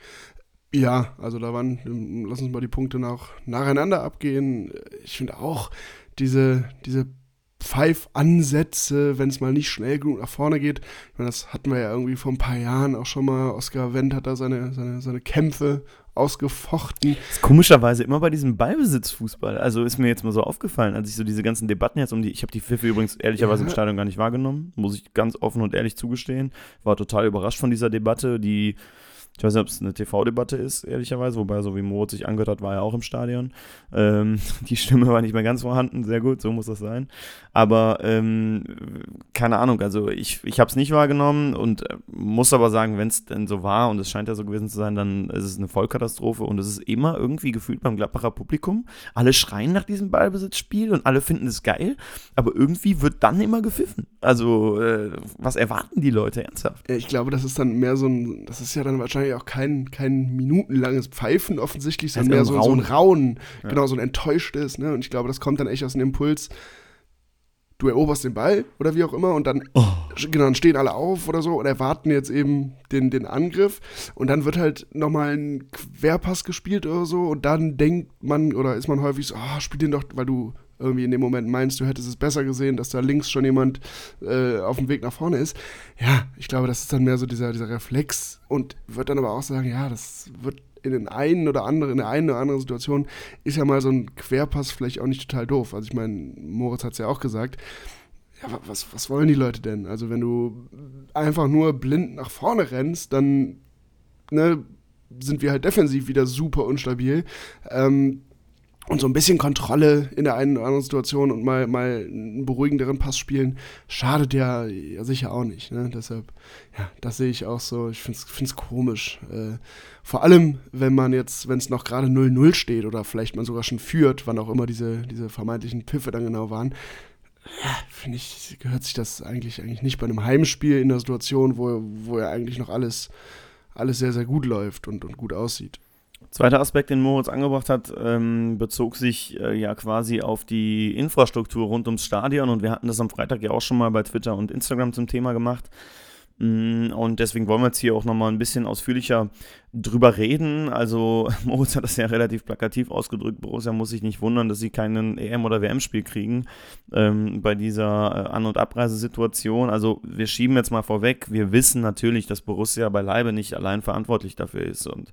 Ja, also da waren, lass uns mal die Punkte noch nacheinander abgehen. Ich finde auch diese, diese Pfeifansätze, wenn es mal nicht schnell genug nach vorne geht. Ich meine, das hatten wir ja irgendwie vor ein paar Jahren auch schon mal. Oskar Wendt hat da seine, seine, seine Kämpfe ausgefochten. Das ist komischerweise immer bei diesem Ballbesitzfußball. Also ist mir jetzt mal so aufgefallen, als ich so diese ganzen Debatten jetzt um die, ich habe die Pfiffe übrigens ehrlicherweise ja. im Stadion gar nicht wahrgenommen, muss ich ganz offen und ehrlich zugestehen. War total überrascht von dieser Debatte, die ich weiß nicht, ob es eine TV-Debatte ist, ehrlicherweise, wobei so wie Moritz sich angehört hat, war er auch im Stadion. Ähm, die Stimme war nicht mehr ganz vorhanden, sehr gut, so muss das sein. Aber ähm, keine Ahnung, also ich, ich habe es nicht wahrgenommen und äh, muss aber sagen, wenn es denn so war und es scheint ja so gewesen zu sein, dann ist es eine Vollkatastrophe und es ist immer irgendwie gefühlt beim Gladbacher Publikum. Alle schreien nach diesem Ballbesitzspiel und alle finden es geil, aber irgendwie wird dann immer gepfiffen. Also äh, was erwarten die Leute ernsthaft? Ich glaube, das ist dann mehr so ein, das ist ja dann wahrscheinlich wahrscheinlich auch kein, kein minutenlanges Pfeifen offensichtlich, sondern mehr so, so ein Raunen, ja. genau, so ein enttäuschtes. Ne? Und ich glaube, das kommt dann echt aus dem Impuls, du eroberst den Ball oder wie auch immer und dann, oh. genau, dann stehen alle auf oder so und erwarten jetzt eben den, den Angriff und dann wird halt nochmal ein Querpass gespielt oder so und dann denkt man oder ist man häufig so, ah, oh, spiel den doch, weil du irgendwie in dem Moment meinst, du hättest es besser gesehen, dass da links schon jemand äh, auf dem Weg nach vorne ist. Ja, ich glaube, das ist dann mehr so dieser, dieser Reflex und wird dann aber auch sagen, ja, das wird in den einen oder anderen, in der einen oder anderen Situation ist ja mal so ein Querpass vielleicht auch nicht total doof. Also ich meine, Moritz hat es ja auch gesagt. Ja, was, was wollen die Leute denn? Also wenn du einfach nur blind nach vorne rennst, dann ne, sind wir halt defensiv wieder super unstabil. Ähm, und so ein bisschen Kontrolle in der einen oder anderen Situation und mal, mal einen beruhigenderen Pass spielen, schadet ja, ja sicher auch nicht. Ne? Deshalb, ja, das sehe ich auch so. Ich finde es komisch. Äh, vor allem, wenn man jetzt, wenn es noch gerade 0-0 steht oder vielleicht man sogar schon führt, wann auch immer diese, diese vermeintlichen Piffe dann genau waren, finde ich, gehört sich das eigentlich, eigentlich nicht bei einem Heimspiel in der Situation, wo, wo ja eigentlich noch alles, alles sehr, sehr gut läuft und, und gut aussieht. Zweiter Aspekt, den Moritz angebracht hat, ähm, bezog sich äh, ja quasi auf die Infrastruktur rund ums Stadion und wir hatten das am Freitag ja auch schon mal bei Twitter und Instagram zum Thema gemacht. Mm, und deswegen wollen wir jetzt hier auch nochmal ein bisschen ausführlicher drüber reden. Also, Moritz hat das ja relativ plakativ ausgedrückt. Borussia muss sich nicht wundern, dass sie keinen EM- oder WM-Spiel kriegen ähm, bei dieser äh, An- und Abreisesituation. Also, wir schieben jetzt mal vorweg. Wir wissen natürlich, dass Borussia beileibe nicht allein verantwortlich dafür ist. Und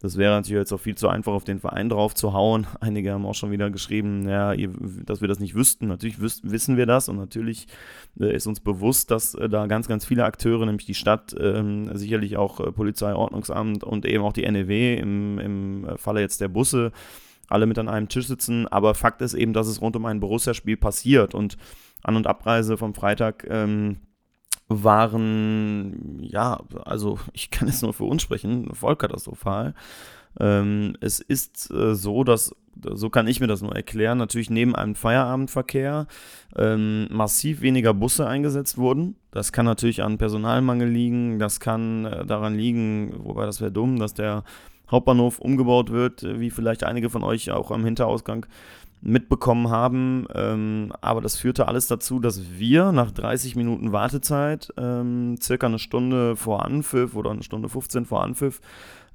das wäre natürlich jetzt auch viel zu einfach, auf den Verein drauf zu hauen. Einige haben auch schon wieder geschrieben, ja, ihr, dass wir das nicht wüssten. Natürlich wissen wir das und natürlich äh, ist uns bewusst, dass äh, da ganz, ganz viele Akteure, nämlich die Stadt, ähm, sicherlich auch äh, Polizei, Ordnungsamt und eben auch die NEW im, im Falle jetzt der Busse, alle mit an einem Tisch sitzen. Aber Fakt ist eben, dass es rund um ein Borussia-Spiel passiert und An- und Abreise vom Freitag. Ähm, waren, ja, also ich kann jetzt nur für uns sprechen, voll katastrophal. Ähm, es ist äh, so, dass, so kann ich mir das nur erklären, natürlich neben einem Feierabendverkehr ähm, massiv weniger Busse eingesetzt wurden. Das kann natürlich an Personalmangel liegen, das kann äh, daran liegen, wobei das wäre dumm, dass der Hauptbahnhof umgebaut wird, wie vielleicht einige von euch auch am Hinterausgang mitbekommen haben. Ähm, aber das führte alles dazu, dass wir nach 30 Minuten Wartezeit, ähm, circa eine Stunde vor Anpfiff oder eine Stunde 15 vor Anpfiff,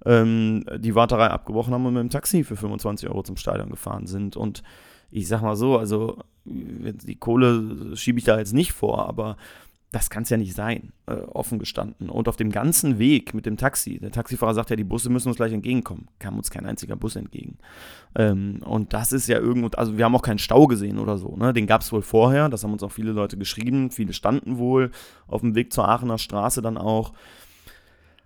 ähm, die Warterei abgebrochen haben und mit dem Taxi für 25 Euro zum Stadion gefahren sind. Und ich sag mal so, also die Kohle schiebe ich da jetzt nicht vor, aber das kann es ja nicht sein, äh, offen gestanden. Und auf dem ganzen Weg mit dem Taxi, der Taxifahrer sagt ja, die Busse müssen uns gleich entgegenkommen, kam uns kein einziger Bus entgegen. Ähm, und das ist ja irgendwo, also wir haben auch keinen Stau gesehen oder so, ne? den gab es wohl vorher, das haben uns auch viele Leute geschrieben, viele standen wohl auf dem Weg zur Aachener Straße dann auch.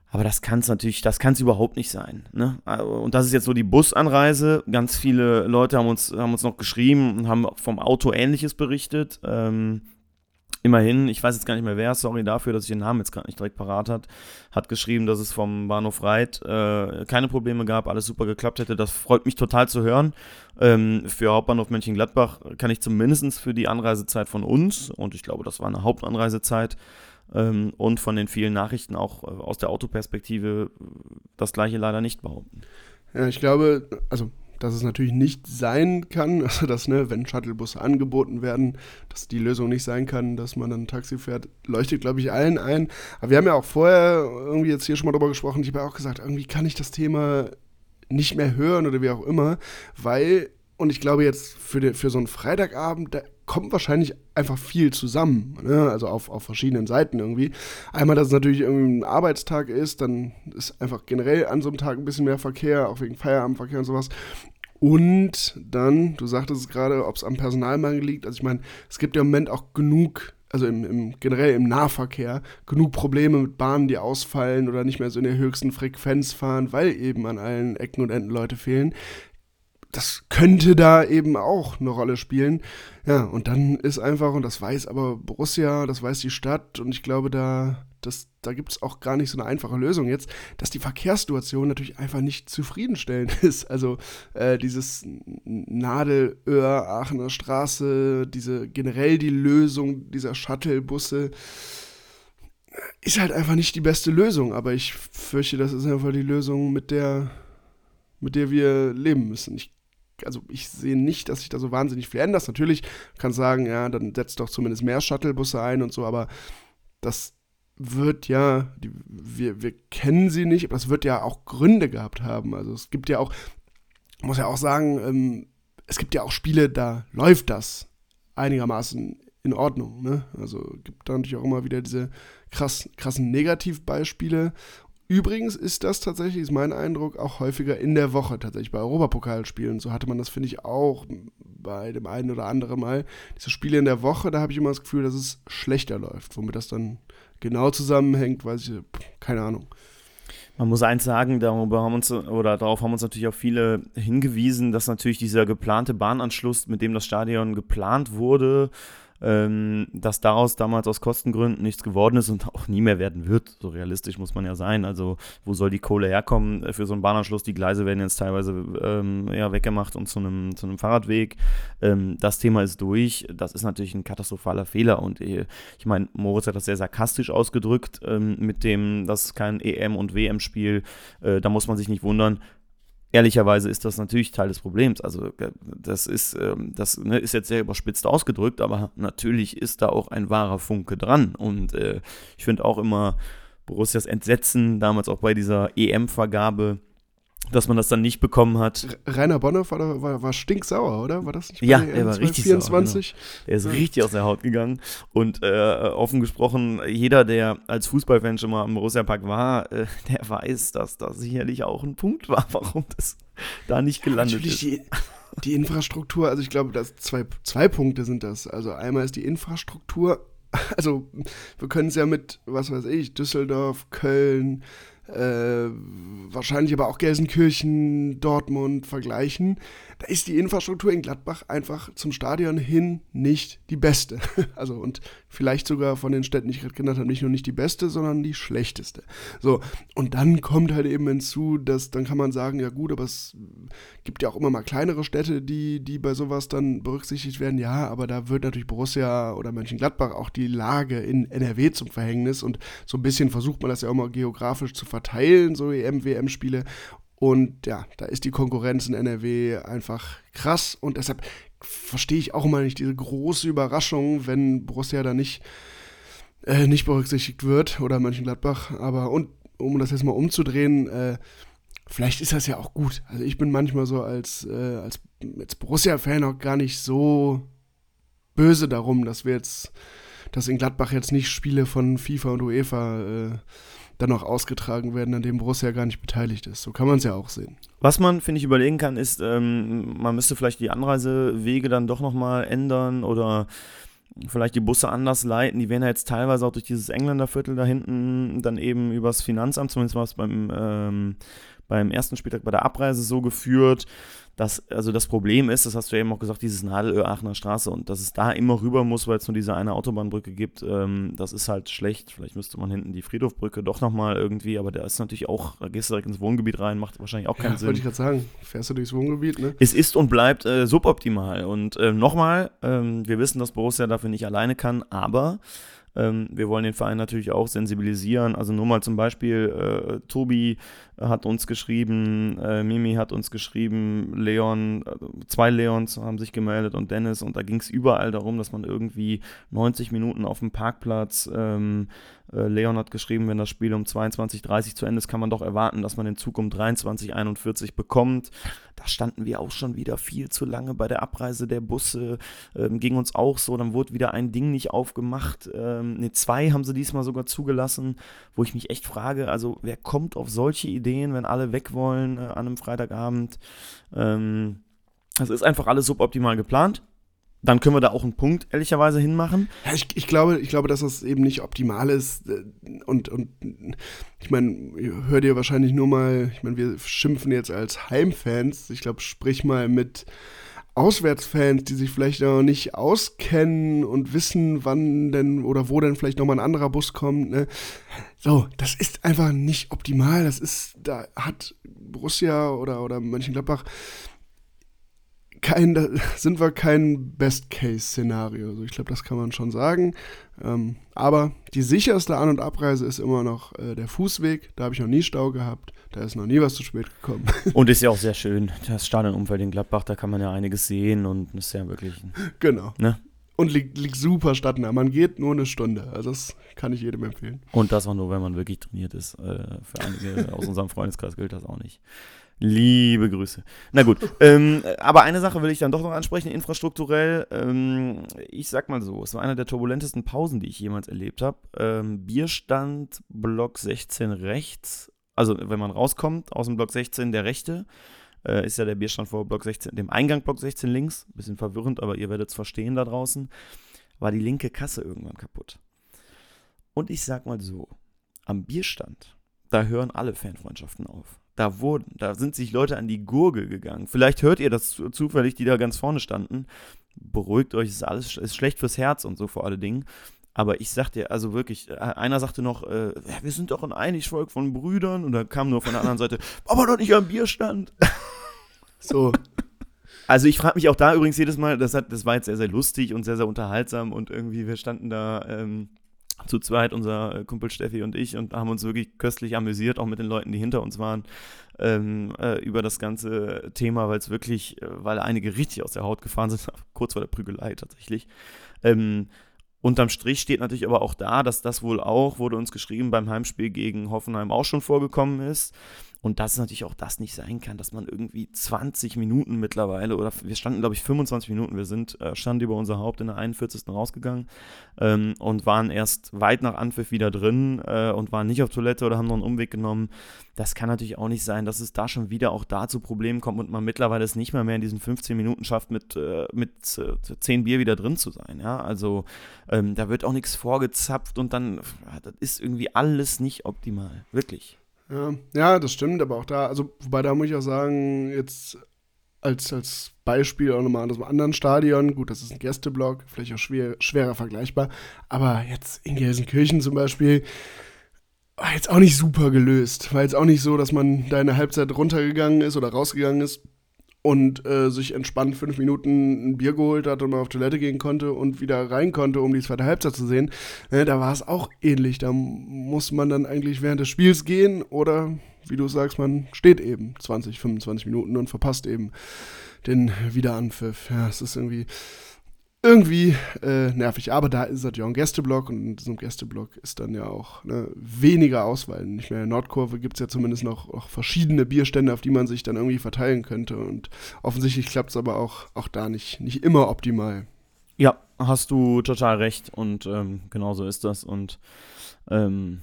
Aber das kann es natürlich, das kann es überhaupt nicht sein. Ne? Und das ist jetzt so die Busanreise. Ganz viele Leute haben uns, haben uns noch geschrieben und haben vom Auto Ähnliches berichtet. Ähm, immerhin, ich weiß jetzt gar nicht mehr wer, sorry dafür, dass ich den Namen jetzt gerade nicht direkt parat hat, hat geschrieben, dass es vom Bahnhof Reit äh, keine Probleme gab, alles super geklappt hätte. Das freut mich total zu hören. Ähm, für Hauptbahnhof Mönchengladbach kann ich zumindest für die Anreisezeit von uns, und ich glaube, das war eine Hauptanreisezeit, ähm, und von den vielen Nachrichten auch äh, aus der Autoperspektive das gleiche leider nicht behaupten. Ja, ich glaube, also dass es natürlich nicht sein kann, also dass, ne, wenn Shuttlebusse angeboten werden, dass die Lösung nicht sein kann, dass man dann ein Taxi fährt, leuchtet, glaube ich, allen ein. Aber wir haben ja auch vorher irgendwie jetzt hier schon mal drüber gesprochen, ich habe ja auch gesagt, irgendwie kann ich das Thema nicht mehr hören oder wie auch immer, weil, und ich glaube jetzt für, den, für so einen Freitagabend, da kommt wahrscheinlich einfach viel zusammen, ne? also auf, auf verschiedenen Seiten irgendwie. Einmal, dass es natürlich irgendwie ein Arbeitstag ist, dann ist einfach generell an so einem Tag ein bisschen mehr Verkehr, auch wegen Feierabendverkehr und sowas. Und dann, du sagtest es gerade, ob es am Personalmangel liegt. Also ich meine, es gibt ja im Moment auch genug, also im, im, generell im Nahverkehr, genug Probleme mit Bahnen, die ausfallen oder nicht mehr so in der höchsten Frequenz fahren, weil eben an allen Ecken und Enden Leute fehlen das könnte da eben auch eine Rolle spielen. Ja, und dann ist einfach, und das weiß aber Borussia, das weiß die Stadt, und ich glaube, da, da gibt es auch gar nicht so eine einfache Lösung jetzt, dass die Verkehrssituation natürlich einfach nicht zufriedenstellend ist. Also äh, dieses Nadelöhr, Aachener Straße, diese generell die Lösung dieser Shuttlebusse ist halt einfach nicht die beste Lösung, aber ich fürchte, das ist einfach die Lösung, mit der, mit der wir leben müssen. Ich also ich sehe nicht, dass sich da so wahnsinnig viel ändert. Natürlich kann sagen, ja, dann setzt doch zumindest mehr Shuttlebusse ein und so, aber das wird ja, die, wir, wir kennen sie nicht, aber das wird ja auch Gründe gehabt haben. Also es gibt ja auch, muss ja auch sagen, ähm, es gibt ja auch Spiele, da läuft das einigermaßen in Ordnung. Ne? Also gibt da natürlich auch immer wieder diese krass, krassen Negativbeispiele. Übrigens ist das tatsächlich, ist mein Eindruck, auch häufiger in der Woche, tatsächlich bei Europapokalspielen. So hatte man das, finde ich, auch bei dem einen oder anderen Mal. Diese Spiele in der Woche, da habe ich immer das Gefühl, dass es schlechter läuft. Womit das dann genau zusammenhängt, weiß ich, keine Ahnung. Man muss eins sagen, darüber haben uns oder darauf haben uns natürlich auch viele hingewiesen, dass natürlich dieser geplante Bahnanschluss, mit dem das Stadion geplant wurde, ähm, dass daraus damals aus Kostengründen nichts geworden ist und auch nie mehr werden wird. So realistisch muss man ja sein. Also, wo soll die Kohle herkommen äh, für so einen Bahnanschluss? Die Gleise werden jetzt teilweise ähm, ja, weggemacht und zu einem, zu einem Fahrradweg. Ähm, das Thema ist durch. Das ist natürlich ein katastrophaler Fehler. Und äh, ich meine, Moritz hat das sehr sarkastisch ausgedrückt ähm, mit dem, dass kein EM- und WM-Spiel, äh, da muss man sich nicht wundern ehrlicherweise ist das natürlich Teil des Problems. Also äh, das ist, ähm, das ne, ist jetzt sehr überspitzt ausgedrückt, aber natürlich ist da auch ein wahrer Funke dran. Und äh, ich finde auch immer Borussias Entsetzen, damals auch bei dieser EM-Vergabe, dass man das dann nicht bekommen hat. Rainer Bonhoff war, war, war stinksauer, oder? War das nicht Ja, er war richtig 24? sauer. Genau. Er ist Ja. richtig aus der Haut gegangen. Und äh, offen gesprochen, jeder, der als Fußballfan schon mal am Borussia Park war, äh, der weiß, dass das sicherlich auch ein Punkt war, warum das da nicht gelandet Natürlich ist. die, die Infrastruktur, also ich glaube, dass zwei, zwei Punkte sind das. Also einmal ist die Infrastruktur, also wir können es ja mit, was weiß ich, Düsseldorf, Köln, äh, wahrscheinlich aber auch Gelsenkirchen, Dortmund vergleichen. Da ist die Infrastruktur in Gladbach einfach zum Stadion hin nicht die beste. Also und vielleicht sogar von den Städten, die ich gerade genannt habe, nicht nur nicht die beste, sondern die schlechteste. So, und dann kommt halt eben hinzu, dass dann kann man sagen, ja gut, aber es gibt ja auch immer mal kleinere Städte, die, die bei sowas dann berücksichtigt werden. Ja, aber da wird natürlich Borussia oder Mönchengladbach auch die Lage in NRW zum Verhängnis und so ein bisschen versucht man das ja auch mal geografisch zu verteilen, so EM, WM-Spiele. Und ja, da ist die Konkurrenz in NRW einfach krass und deshalb verstehe ich auch immer nicht diese große Überraschung, wenn Borussia da nicht, äh, nicht berücksichtigt wird oder Mönchengladbach. Aber und um das jetzt mal umzudrehen, äh, vielleicht ist das ja auch gut. Also ich bin manchmal so als, äh, als, als Borussia-Fan auch gar nicht so böse darum, dass wir jetzt, dass in Gladbach jetzt nicht Spiele von FIFA und UEFA äh, dann noch ausgetragen werden, an denen Borussia gar nicht beteiligt ist. So kann man es ja auch sehen. Was man, finde ich, überlegen kann, ist, ähm, man müsste vielleicht die Anreisewege dann doch nochmal ändern oder vielleicht die Busse anders leiten. Die werden ja jetzt teilweise auch durch dieses Engländerviertel da hinten dann eben übers Finanzamt, zumindest war es beim, ähm, beim ersten Spieltag bei der Abreise so geführt. Dass also das Problem ist, das hast du ja eben auch gesagt, dieses Nadelöhr-Aachener Straße und dass es da immer rüber muss, weil es nur diese eine Autobahnbrücke gibt, ähm, das ist halt schlecht. Vielleicht müsste man hinten die Friedhofbrücke doch nochmal irgendwie, aber da ist natürlich auch, da gehst du direkt ins Wohngebiet rein, macht wahrscheinlich auch keinen Ja, Sinn. wollte ich gerade sagen. Fährst du durchs Wohngebiet, ne? Es ist und bleibt äh, suboptimal. Und äh, nochmal, ähm, wir wissen, dass Borussia dafür nicht alleine kann, aber ähm, wir wollen den Verein natürlich auch sensibilisieren. Also nur mal zum Beispiel, äh, Tobi hat uns geschrieben, äh, Mimi hat uns geschrieben, Leon, äh, zwei Leons haben sich gemeldet und Dennis. Und da ging es überall darum, dass man irgendwie 90 Minuten auf dem Parkplatz, ähm, äh, Leon hat geschrieben, wenn das Spiel um 22.30 zu Ende ist, kann man doch erwarten, dass man den Zug um 23.41 bekommt. Da standen wir auch schon wieder viel zu lange bei der Abreise der Busse, ähm, ging uns auch so, dann wurde wieder ein Ding nicht aufgemacht, ähm, ne, zwei haben sie diesmal sogar zugelassen, wo ich mich echt frage, also wer kommt auf solche Ideen, wenn alle weg wollen äh, an einem Freitagabend? Ähm, das ist einfach alles suboptimal geplant. Dann können wir da auch einen Punkt ehrlicherweise hinmachen. Ja, ich, ich, glaube, ich glaube, dass das eben nicht optimal ist. äh, Und, und ich meine, hör dir wahrscheinlich nur mal, ich meine, wir schimpfen jetzt als Heimfans. Ich glaube, sprich mal mit Auswärtsfans, die sich vielleicht noch nicht auskennen und wissen, wann denn oder wo denn vielleicht nochmal ein anderer Bus kommt. Ne? So, das ist einfach nicht optimal. Das ist, da hat Borussia oder, oder Mönchengladbach kein, sind wir kein Best-Case-Szenario. Also ich glaube, das kann man schon sagen. Ähm, aber die sicherste An- und Abreise ist immer noch äh, der Fußweg. Da habe ich noch nie Stau gehabt. Da ist noch nie was zu spät gekommen. Und ist ja auch sehr schön. Das Stadionumfeld in Gladbach, da kann man ja einiges sehen und ist ja wirklich. genau. Ne? Und liegt, liegt super stadtnah. Man geht nur eine Stunde. Also das kann ich jedem empfehlen. Und das auch nur, wenn man wirklich trainiert ist. Äh, für einige aus unserem Freundeskreis gilt das auch nicht. Liebe Grüße. Na gut, ähm, aber eine Sache will ich dann doch noch ansprechen, infrastrukturell. Ähm, ich sag mal so, es war eine der turbulentesten Pausen, die ich jemals erlebt habe. Ähm, Bierstand Block 16 rechts, also wenn man rauskommt aus dem Block 16, der rechte, äh, ist ja der Bierstand vor Block 16, dem Eingang Block 16 links. Bisschen verwirrend, aber ihr werdet es verstehen da draußen. War die linke Kasse irgendwann kaputt. Und ich sag mal so, am Bierstand, da hören alle Fanfreundschaften auf. Da wurden, da sind sich Leute an die Gurgel gegangen. Vielleicht hört ihr das zu- zufällig, die da ganz vorne standen. Beruhigt euch, ist alles ist schlecht fürs Herz und so vor alle Dingen. Aber ich sag dir, also wirklich, äh, einer sagte noch, äh, wir sind doch ein Einigvolk von Brüdern. Und da kam nur von der anderen Seite, aber doch nicht am Bierstand. So. Also ich frage mich auch da übrigens jedes Mal, das, hat, das war jetzt sehr, sehr lustig und sehr, sehr unterhaltsam und irgendwie, wir standen da ähm, zu zweit, unser äh, Kumpel Steffi und ich, und haben uns wirklich köstlich amüsiert, auch mit den Leuten, die hinter uns waren, ähm, äh, über das ganze Thema, weil es wirklich, äh, weil einige richtig aus der Haut gefahren sind, kurz vor der Prügelei tatsächlich. Ähm, Unterm Strich steht natürlich aber auch da, dass das wohl auch, wurde uns geschrieben, beim Heimspiel gegen Hoffenheim auch schon vorgekommen ist. Und dass natürlich auch das nicht sein kann, dass man irgendwie 20 Minuten mittlerweile, oder wir standen, glaube ich, 25 Minuten, wir sind, äh, standen über unser Haupt in der 41. rausgegangen ähm, und waren erst weit nach Anpfiff wieder drin äh, und waren nicht auf Toilette oder haben noch einen Umweg genommen. Das kann natürlich auch nicht sein, dass es da schon wieder auch da zu Problemen kommt und man mittlerweile es nicht mal mehr in diesen 15 Minuten schafft, mit, äh, mit äh, 10 Bier wieder drin zu sein. Ja? Also ähm, da wird auch nichts vorgezapft und dann, das ist irgendwie alles nicht optimal, wirklich. Ja, ja, das stimmt, aber auch da, also wobei da muss ich auch sagen, jetzt als, als Beispiel auch nochmal an einem anderen Stadion, gut, das ist ein Gästeblock, vielleicht auch schwer, schwerer vergleichbar, aber jetzt in Gelsenkirchen zum Beispiel, war jetzt auch nicht super gelöst. War jetzt auch nicht so, dass man da in der Halbzeit runtergegangen ist oder rausgegangen ist und äh, sich entspannt fünf Minuten ein Bier geholt hat und mal auf Toilette gehen konnte und wieder rein konnte, um die zweite Halbzeit zu sehen, äh, da war es auch ähnlich. Da muss man dann eigentlich während des Spiels gehen oder, wie du sagst, man steht eben 20, 25 Minuten und verpasst eben den Wiederanpfiff. Ja, es ist irgendwie irgendwie äh, nervig. Aber da ist es ja auch ein Gästeblock und in diesem Gästeblock ist dann ja auch ne, weniger Auswahl. Nicht mehr in der Nordkurve gibt es ja zumindest noch, noch verschiedene Bierstände, auf die man sich dann irgendwie verteilen könnte. Und offensichtlich klappt es aber auch, auch da nicht, nicht immer optimal. Ja, hast du total recht und ähm, genau so ist das. Und ähm,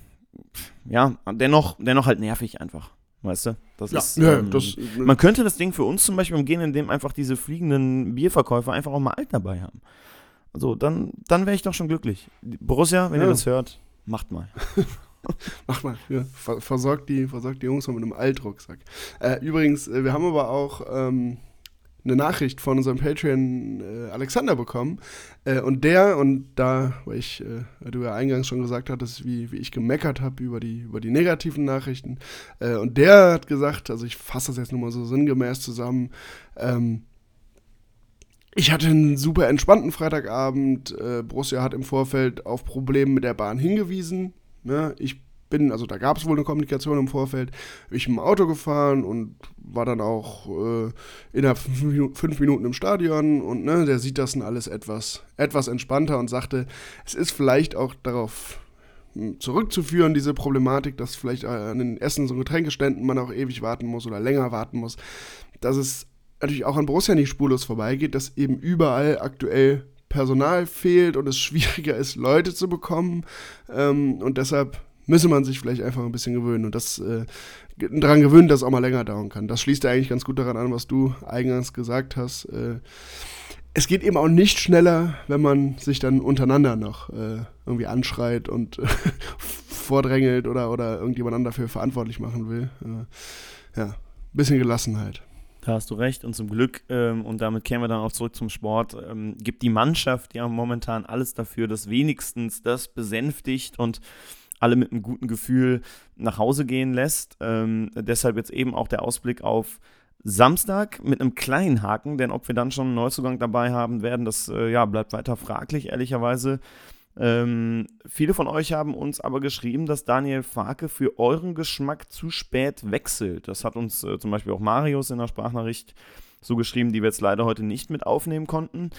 ja, dennoch, dennoch halt nervig einfach. Weißt du? Das ja, ist, ja, ähm, das, man könnte das Ding für uns zum Beispiel umgehen, indem einfach diese fliegenden Bierverkäufer einfach auch mal alt dabei haben. Also dann, dann wäre ich doch schon glücklich. Borussia, wenn Ja. ihr das hört, macht mal. Mach mal, ja, ver versorgt, die, versorgt die Jungs mal mit einem Altrucksack. Äh, übrigens, äh, wir haben aber auch ähm, eine Nachricht von unserem Patreon äh, Alexander bekommen. Äh, und der, und da, weil ich, äh, du ja eingangs schon gesagt hattest, wie, wie ich gemeckert habe über die, über die negativen Nachrichten. Äh, und der hat gesagt, also ich fasse das jetzt nur mal so sinngemäß zusammen, ähm, ich hatte einen super entspannten Freitagabend. Äh, Borussia hat im Vorfeld auf Probleme mit der Bahn hingewiesen. Ne? Ich bin, also da gab es wohl eine Kommunikation im Vorfeld. Ich bin im Auto gefahren und war dann auch äh, innerhalb fünf Minuten, im Stadion und ne, der sieht das dann alles etwas, etwas entspannter und sagte, es ist vielleicht auch darauf hm, zurückzuführen, diese Problematik, dass vielleicht an den Essen- und Getränkeständen man auch ewig warten muss oder länger warten muss, dass es natürlich auch an Borussia nicht spurlos vorbeigeht, dass eben überall aktuell Personal fehlt und es schwieriger ist, Leute zu bekommen. Ähm, und deshalb müsse man sich vielleicht einfach ein bisschen gewöhnen und das äh, daran gewöhnen, dass es auch mal länger dauern kann. Das schließt ja eigentlich ganz gut daran an, was du eingangs gesagt hast. Äh, es geht eben auch nicht schneller, wenn man sich dann untereinander noch äh, irgendwie anschreit und vordrängelt oder, oder irgendjemand dafür verantwortlich machen will. Äh, ja, bisschen Gelassenheit. Da hast du recht und zum Glück, ähm, und damit kehren wir dann auch zurück zum Sport, ähm, gibt die Mannschaft ja momentan alles dafür, dass wenigstens das besänftigt und alle mit einem guten Gefühl nach Hause gehen lässt. Ähm, deshalb jetzt eben auch der Ausblick auf Samstag mit einem kleinen Haken, denn ob wir dann schon einen Neuzugang dabei haben werden, das äh, ja, bleibt weiter fraglich, ehrlicherweise. Ähm, viele von euch haben uns aber geschrieben, dass Daniel Farke für euren Geschmack zu spät wechselt. Das hat uns äh, zum Beispiel auch Marius in der Sprachnachricht so geschrieben, die wir jetzt leider heute nicht mit aufnehmen konnten.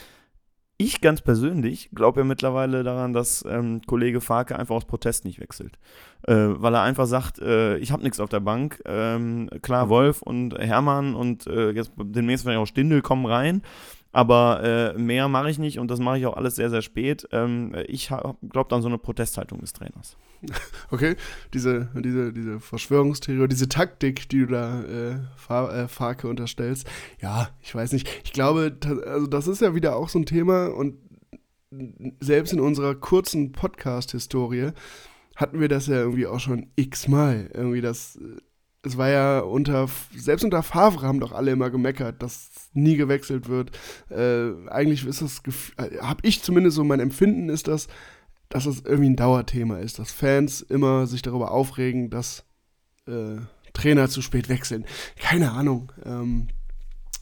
Ich ganz persönlich glaube ja mittlerweile daran, dass ähm, Kollege Farke einfach aus Protest nicht wechselt. Äh, weil er einfach sagt, äh, ich habe nichts auf der Bank. Ähm, klar, Wolf und Hermann und äh, jetzt demnächst vielleicht auch Stindel kommen rein. Aber äh, mehr mache ich nicht und das mache ich auch alles sehr, sehr spät. Ähm, ich glaube an so eine Protesthaltung des Trainers. Okay, diese, diese, diese Verschwörungstheorie, diese Taktik, die du da äh, äh, Farke unterstellst, ja, ich weiß nicht. Ich glaube, also das ist ja wieder auch so ein Thema und selbst in unserer kurzen Podcast-Historie hatten wir das ja irgendwie auch schon x-mal. Irgendwie das, äh, es war ja unter, selbst unter Favre haben doch alle immer gemeckert, dass nie gewechselt wird. Äh, eigentlich ist das, äh, habe ich zumindest so mein Empfinden ist das, dass es irgendwie ein Dauerthema ist, dass Fans immer sich darüber aufregen, dass äh, Trainer zu spät wechseln. Keine Ahnung. Ähm,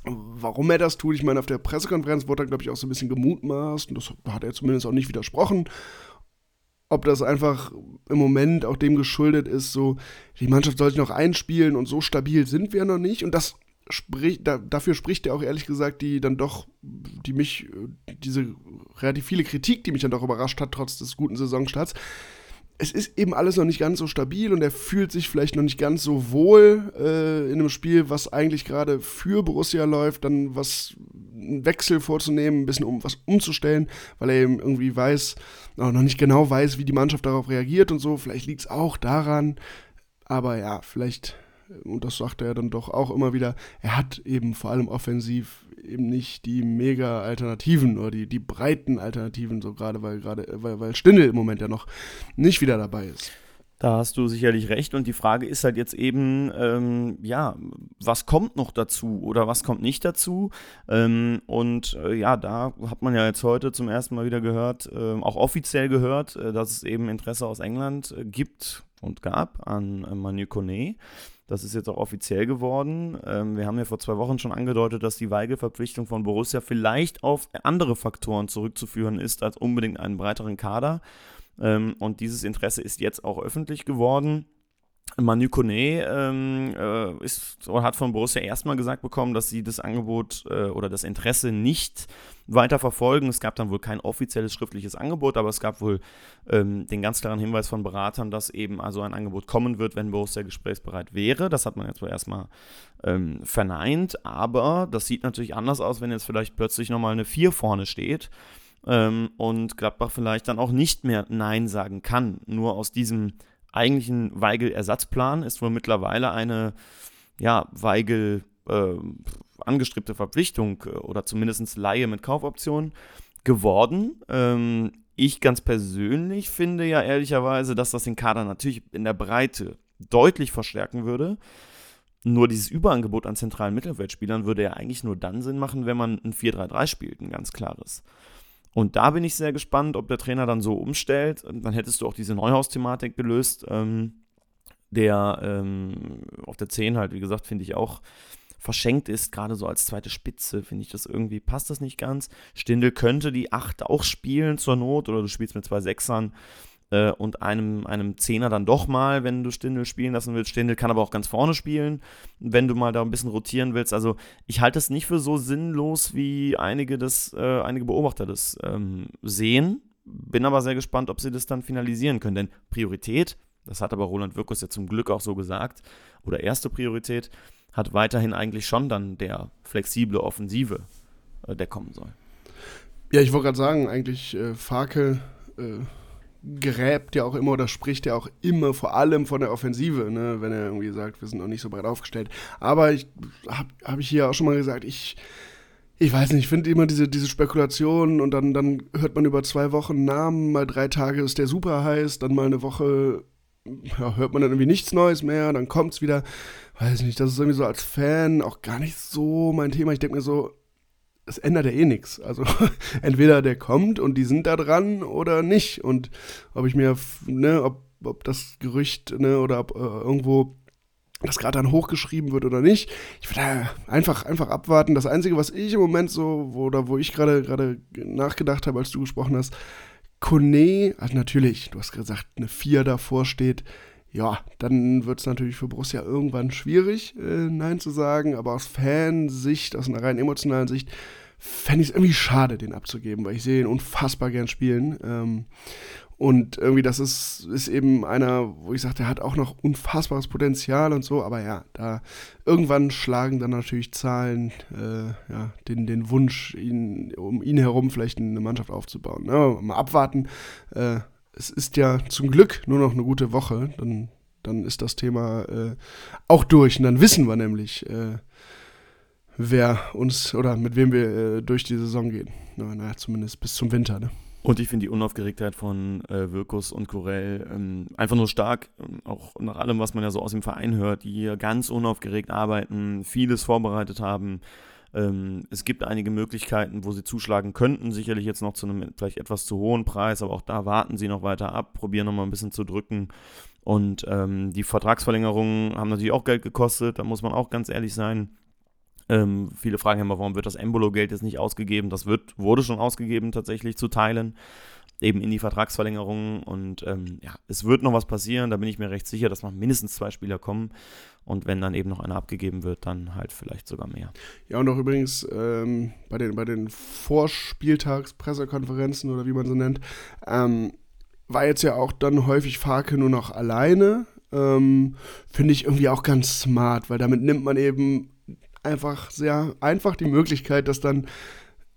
warum er das tut, ich meine, auf der Pressekonferenz wurde er, glaube ich, auch so ein bisschen gemutmaßt und das hat er zumindest auch nicht widersprochen. ob das einfach im Moment auch dem geschuldet ist, so, die Mannschaft soll sich noch einspielen und so stabil sind wir noch nicht. Und das spricht, da, dafür spricht ja auch ehrlich gesagt die dann doch, die mich, diese relativ viele Kritik, die mich dann doch überrascht hat, trotz des guten Saisonstarts. Es ist eben alles noch nicht ganz so stabil und er fühlt sich vielleicht noch nicht ganz so wohl äh, in einem Spiel, was eigentlich gerade für Borussia läuft, dann was einen Wechsel vorzunehmen, ein bisschen um was umzustellen, weil er eben irgendwie weiß, noch nicht genau weiß, wie die Mannschaft darauf reagiert und so. Vielleicht liegt es auch daran, aber ja, vielleicht und das sagt er dann doch auch immer wieder, er hat eben vor allem offensiv eben nicht die mega Alternativen oder die, die breiten Alternativen, so gerade weil gerade, weil, weil Stindel im Moment ja noch nicht wieder dabei ist. Da hast du sicherlich recht. Und die Frage ist halt jetzt eben, ähm, ja, was kommt noch dazu oder was kommt nicht dazu? Ähm, und äh, ja, da hat man ja jetzt heute zum ersten Mal wieder gehört, äh, auch offiziell gehört, äh, dass es eben Interesse aus England äh, gibt und gab an äh, Manu Kone. Das ist jetzt auch offiziell geworden. Ähm, wir haben ja vor zwei Wochen schon angedeutet, dass die Weigel-Verpflichtung von Borussia vielleicht auf andere Faktoren zurückzuführen ist als unbedingt einen breiteren Kader. Ähm, und dieses Interesse ist jetzt auch öffentlich geworden. Manu Kone ähm, äh, ist, hat von Borussia erstmal gesagt bekommen, dass sie das Angebot äh, oder das Interesse nicht weiter verfolgen. Es gab dann wohl kein offizielles schriftliches Angebot, aber es gab wohl ähm, den ganz klaren Hinweis von Beratern, dass eben also ein Angebot kommen wird, wenn Borussia gesprächsbereit wäre. Das hat man jetzt wohl erstmal ähm, verneint, aber das sieht natürlich anders aus, wenn jetzt vielleicht plötzlich nochmal eine 4 vorne steht ähm, und Gladbach vielleicht dann auch nicht mehr Nein sagen kann. Nur aus diesem eigentlichen Weigel-Ersatzplan ist wohl mittlerweile eine ja, Weigel äh, angestrebte Verpflichtung äh, oder zumindest Laie mit Kaufoption geworden. Ähm, ich ganz persönlich finde ja ehrlicherweise, dass das den Kader natürlich in der Breite deutlich verstärken würde. Nur dieses Überangebot an zentralen Mittelfeldspielern würde ja eigentlich nur dann Sinn machen, wenn man ein 4-3-3 spielt, ein ganz klares. Und da bin ich sehr gespannt, ob der Trainer dann so umstellt. Dann hättest du auch diese Neuhaus-Thematik gelöst. Ähm, der ähm, auf der 10 halt, wie gesagt, finde ich auch verschenkt ist, gerade so als zweite Spitze, finde ich das irgendwie, passt das nicht ganz. Stindel könnte die 8 auch spielen zur Not oder du spielst mit zwei Sechsern äh, und einem, einem Zehner dann doch mal, wenn du Stindel spielen lassen willst. Stindel kann aber auch ganz vorne spielen, wenn du mal da ein bisschen rotieren willst. Also ich halte es nicht für so sinnlos, wie einige, das, äh, einige Beobachter das ähm, sehen. Bin aber sehr gespannt, ob sie das dann finalisieren können. Denn Priorität, das hat aber Roland Wirkus ja zum Glück auch so gesagt, oder erste Priorität, hat weiterhin eigentlich schon dann der flexible Offensive, äh, der kommen soll. Ja, ich wollte gerade sagen, eigentlich äh, Farke äh, gräbt ja auch immer oder spricht ja auch immer vor allem von der Offensive, ne, wenn er irgendwie sagt, wir sind noch nicht so breit aufgestellt. Aber ich habe hab ich hier auch schon mal gesagt, ich, ich weiß nicht, ich finde immer diese, diese Spekulationen und dann, dann hört man über zwei Wochen Namen, mal drei Tage ist der super heiß, dann mal eine Woche ja, hört man dann irgendwie nichts Neues mehr, dann kommt es wieder. Weiß nicht, das ist irgendwie so als Fan auch gar nicht so mein Thema. Ich denke mir so, es ändert ja eh nichts. Also entweder der kommt und die sind da dran oder nicht. Und ob ich mir, ne, ob, ob das Gerücht, ne, oder ob äh, irgendwo das gerade dann hochgeschrieben wird oder nicht. Ich würde einfach, einfach abwarten. Das Einzige, was ich im Moment so, wo, oder wo ich gerade gerade nachgedacht habe, als du gesprochen hast, Kone, also natürlich, du hast gesagt, eine 4 davor steht, ja, dann wird es natürlich für Borussia irgendwann schwierig, äh, Nein zu sagen. Aber aus Fansicht, aus einer rein emotionalen Sicht, fände ich es irgendwie schade, den abzugeben, weil ich sehe ihn unfassbar gern spielen. Ähm, und irgendwie, das ist, ist eben einer, wo ich sage, der hat auch noch unfassbares Potenzial und so. Aber ja, da irgendwann schlagen dann natürlich Zahlen äh, ja, den, den Wunsch, ihn, um ihn herum vielleicht eine Mannschaft aufzubauen. Ja, mal abwarten. Äh, es ist ja zum Glück nur noch eine gute Woche, dann, dann ist das Thema äh, auch durch. Und dann wissen wir nämlich, äh, wer uns oder mit wem wir äh, durch die Saison gehen. Naja, zumindest bis zum Winter. Ne? Und ich finde die Unaufgeregtheit von äh, Wirkus und Corell ähm, einfach nur stark, ähm, auch nach allem, was man ja so aus dem Verein hört, die hier ganz unaufgeregt arbeiten, vieles vorbereitet haben. Ähm, es gibt einige Möglichkeiten, wo sie zuschlagen könnten, sicherlich jetzt noch zu einem vielleicht etwas zu hohen Preis, aber auch da warten sie noch weiter ab, probieren noch mal ein bisschen zu drücken. Und ähm, die Vertragsverlängerungen haben natürlich auch Geld gekostet, da muss man auch ganz ehrlich sein. Ähm, viele fragen immer, warum wird das Embolo-Geld jetzt nicht ausgegeben? Das wird, wurde schon ausgegeben tatsächlich zu Teilen. Eben in die Vertragsverlängerung. Und ähm, ja, es wird noch was passieren. Da bin ich mir recht sicher, dass noch mindestens zwei Spieler kommen. Und wenn dann eben noch einer abgegeben wird, dann halt vielleicht sogar mehr. Ja, und auch übrigens ähm, bei den, bei den Vorspieltagspressekonferenzen oder wie man sie nennt, ähm, war jetzt ja auch dann häufig Farke nur noch alleine. Ähm, Finde ich irgendwie auch ganz smart, weil damit nimmt man eben einfach sehr einfach die Möglichkeit, dass dann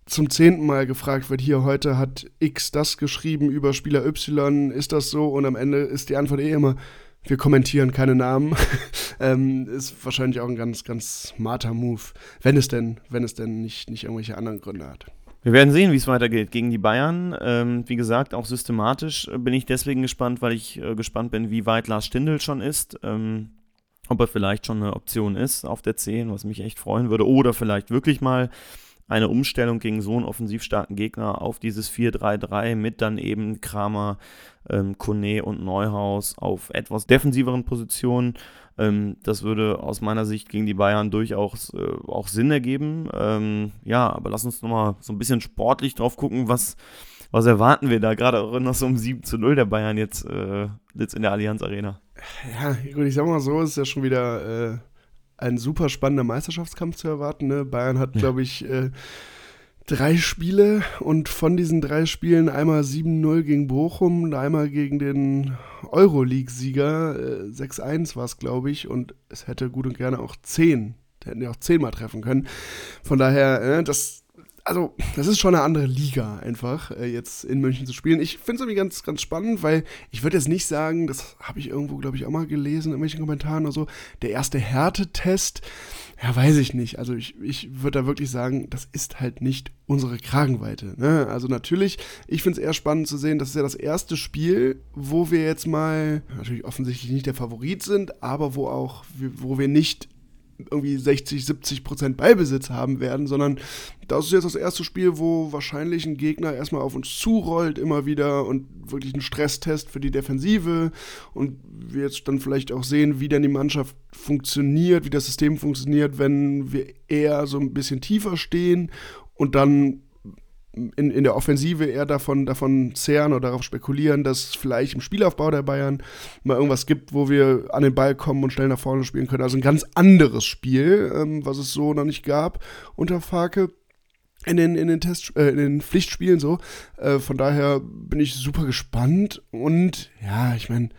zum zehnten Mal gefragt wird, hier heute hat X das geschrieben über Spieler Y, ist das so? Und am Ende ist die Antwort eh immer, wir kommentieren keine Namen. ähm, ist wahrscheinlich auch ein ganz, ganz smarter Move, wenn es denn, wenn es denn nicht, nicht irgendwelche anderen Gründe hat. Wir werden sehen, wie es weitergeht gegen die Bayern. Ähm, wie gesagt, auch systematisch bin ich deswegen gespannt, weil ich äh, gespannt bin, wie weit Lars Stindl schon ist. Ähm, ob er vielleicht schon eine Option ist auf der 10, was mich echt freuen würde. Oder vielleicht wirklich mal eine Umstellung gegen so einen offensivstarken Gegner auf dieses 4-3-3 mit dann eben Kramer, ähm, Kone und Neuhaus auf etwas defensiveren Positionen. Ähm, das würde aus meiner Sicht gegen die Bayern durchaus äh, auch Sinn ergeben. Ähm, ja, aber lass uns nochmal so ein bisschen sportlich drauf gucken, was, was erwarten wir da gerade auch noch so um 7 zu 0 der Bayern jetzt, äh, jetzt in der Allianz Arena. Ja, gut, ich sag mal so, ist ja schon wieder äh, ein super spannender Meisterschaftskampf zu erwarten. Ne? Bayern hat, ja. glaube ich, äh, drei Spiele und von diesen drei Spielen einmal 7-0 gegen Bochum und einmal gegen den Euroleague-Sieger. Äh, 6-1 war es, glaube ich, und es hätte gut und gerne auch 10. Hätten ja auch zehnmal treffen können. Von daher, äh, das, also, das ist schon eine andere Liga, einfach, äh, jetzt in München zu spielen. Ich finde es irgendwie ganz, ganz spannend, weil ich würde jetzt nicht sagen, das habe ich irgendwo, glaube ich, auch mal gelesen in irgendwelchen Kommentaren oder so, der erste Härtetest, ja, weiß ich nicht. Also, ich, ich würde da wirklich sagen, das ist halt nicht unsere Kragenweite. Ne? Also, natürlich, ich finde es eher spannend zu sehen, das ist ja das erste Spiel, wo wir jetzt mal, natürlich offensichtlich nicht der Favorit sind, aber wo auch, wo wir nicht irgendwie 60, 70 Prozent Ballbesitz haben werden, sondern das ist jetzt das erste Spiel, wo wahrscheinlich ein Gegner erstmal auf uns zurollt immer wieder und wirklich ein Stresstest für die Defensive und wir jetzt dann vielleicht auch sehen, wie dann die Mannschaft funktioniert, wie das System funktioniert, wenn wir eher so ein bisschen tiefer stehen und dann in, in der Offensive eher davon, davon zehren oder darauf spekulieren, dass vielleicht im Spielaufbau der Bayern mal irgendwas gibt, wo wir an den Ball kommen und schnell nach vorne spielen können. Also ein ganz anderes Spiel, ähm, was es so noch nicht gab unter Farke in den, in den Test, äh, in den Pflichtspielen so. Äh, von daher bin ich super gespannt und ja, ich meine,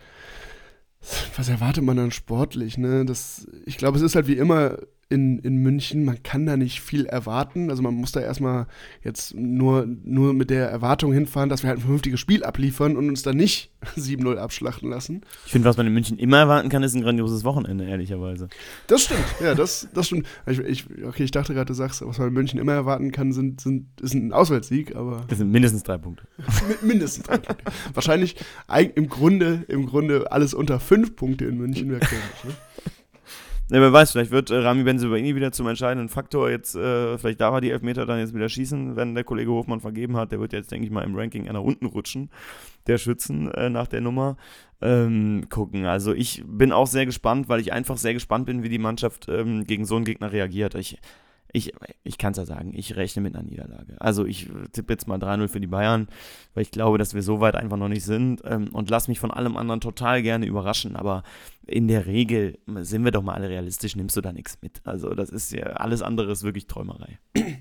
was erwartet man dann sportlich, ne? Das, ich glaube, es ist halt wie immer in, in München, man kann da nicht viel erwarten. Also man muss da erstmal jetzt nur, nur mit der Erwartung hinfahren, dass wir halt ein vernünftiges Spiel abliefern und uns dann nicht 7-0 abschlachten lassen. Ich finde, was man in München immer erwarten kann, ist ein grandioses Wochenende, ehrlicherweise. Das stimmt, ja, das, das stimmt. Ich, ich, okay, ich dachte gerade, du sagst, was man in München immer erwarten kann, sind, sind, ist ein Auswärtssieg, aber. Das sind mindestens drei Punkte. mindestens drei Punkte. Wahrscheinlich im Grunde, im Grunde alles unter fünf Punkte in München wäre komisch, ne? Ja, wer weiß, vielleicht wird äh, Rami Benzebaini wieder zum entscheidenden Faktor. Jetzt, äh, vielleicht darf er die Elfmeter dann jetzt wieder schießen, wenn der Kollege Hofmann vergeben hat. Der wird jetzt, denke ich mal, im Ranking nach unten rutschen, der Schützen äh, nach der Nummer. Ähm, gucken. Also ich bin auch sehr gespannt, weil ich einfach sehr gespannt bin, wie die Mannschaft ähm, gegen so einen Gegner reagiert. Ich, ich, ich kann es ja sagen, ich rechne mit einer Niederlage. Also ich tippe jetzt mal 3-0 für die Bayern, weil ich glaube, dass wir so weit einfach noch nicht sind ähm, und lass mich von allem anderen total gerne überraschen. Aber in der Regel sind wir doch mal alle realistisch, nimmst du da nichts mit. Also das ist ja, alles andere ist wirklich Träumerei.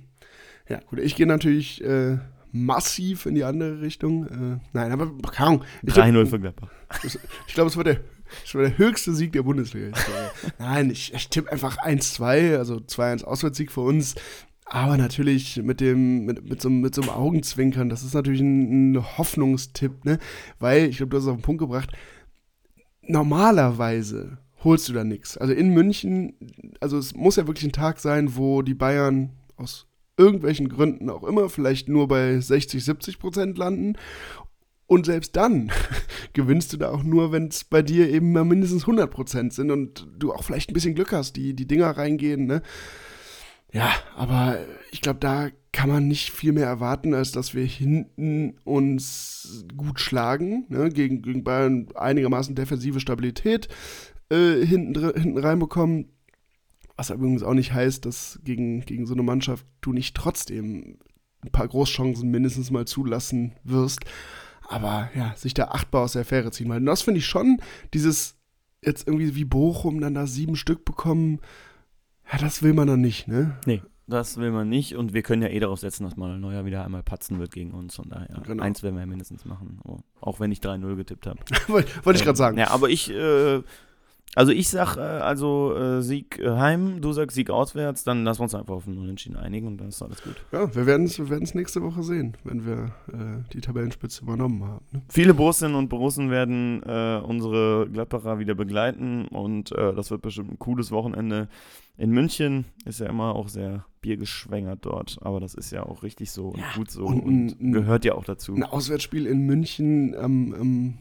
Ja, gut, ich gehe natürlich äh, massiv in die andere Richtung. Äh, nein, aber keine Ahnung. 3-0 für Gladbach. Ich glaube, es wird der das war der höchste Sieg der Bundesliga. Nein, ich, ich tippe einfach 1-2, also 2-1 Auswärtssieg für uns. Aber natürlich mit dem, mit, mit, so, mit so einem Augenzwinkern, das ist natürlich ein, ein Hoffnungstipp, ne? Weil, ich glaube, du hast es auf den Punkt gebracht, normalerweise holst du da nichts. Also in München, also es muss ja wirklich ein Tag sein, wo die Bayern aus irgendwelchen Gründen auch immer vielleicht nur bei 60, 70 Prozent landen und selbst dann gewinnst du da auch nur, wenn es bei dir eben mal mindestens 100% sind und du auch vielleicht ein bisschen Glück hast, die, die Dinger reingehen. Ne? Ja, aber ich glaube, da kann man nicht viel mehr erwarten, als dass wir hinten uns gut schlagen, ne? gegen, gegen Bayern einigermaßen defensive Stabilität äh, hinten, hinten reinbekommen. Was übrigens auch nicht heißt, dass gegen, gegen so eine Mannschaft du nicht trotzdem ein paar Großchancen mindestens mal zulassen wirst. Aber ja, sich da achtbar aus der Affäre ziehen. Weil das finde ich schon, dieses jetzt irgendwie wie Bochum dann da sieben Stück bekommen, ja, das will man dann nicht, ne? Nee, das will man nicht und wir können ja eh darauf setzen, dass Manuel Neuer wieder einmal patzen wird gegen uns. Von daher, Genau. eins werden wir ja mindestens machen. Oh, auch wenn ich 3-0 getippt habe. Wollte wollte ich gerade sagen. Ja, aber ich, äh, also ich sag, äh, also äh, Sieg äh, heim, du sagst Sieg auswärts, dann lassen wir uns einfach auf einen Unentschieden einigen und dann ist alles gut. Ja, wir werden es wir werden's nächste Woche sehen, wenn wir äh, die Tabellenspitze übernommen haben. Ne? Viele Borussinnen und Borussen werden äh, unsere Gladbacher wieder begleiten und das wird bestimmt ein cooles Wochenende. In München ist ja immer auch sehr biergeschwängert dort, aber das ist ja auch richtig so und gut so und, und ein- gehört ja auch dazu. Ein Auswärtsspiel in München am, am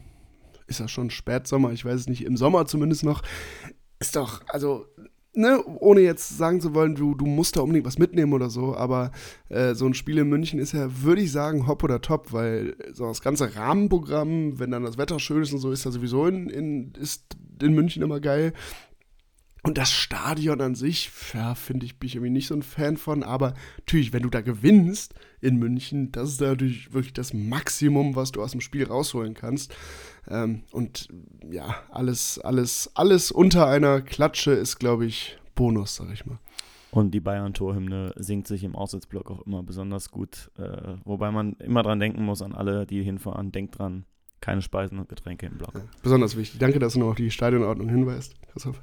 ist ja schon Spätsommer, ich weiß es nicht, im Sommer zumindest noch, ist doch, also, ne, ohne jetzt sagen zu wollen, du, du musst da unbedingt was mitnehmen oder so, aber äh, so ein Spiel in München ist ja, würde ich sagen, hopp oder top, weil so das ganze Rahmenprogramm, wenn dann das Wetter schön ist und so, ist ja sowieso in, in, ist in München immer geil. Und das Stadion an sich, ja, finde ich, bin ich irgendwie nicht so ein Fan von. Aber natürlich, wenn du da gewinnst in München, das ist natürlich wirklich das Maximum, was du aus dem Spiel rausholen kannst. Ähm, und ja, alles, alles, alles unter einer Klatsche ist, glaube ich, Bonus, sag ich mal. Und die Bayern-Torhymne singt sich im Auswärtsblock auch immer besonders gut. Äh, wobei man immer dran denken muss, an alle, die hinfahren, denkt dran, keine Speisen und Getränke im Block. Besonders wichtig. Danke, dass du noch auf die Stadionordnung hinweist.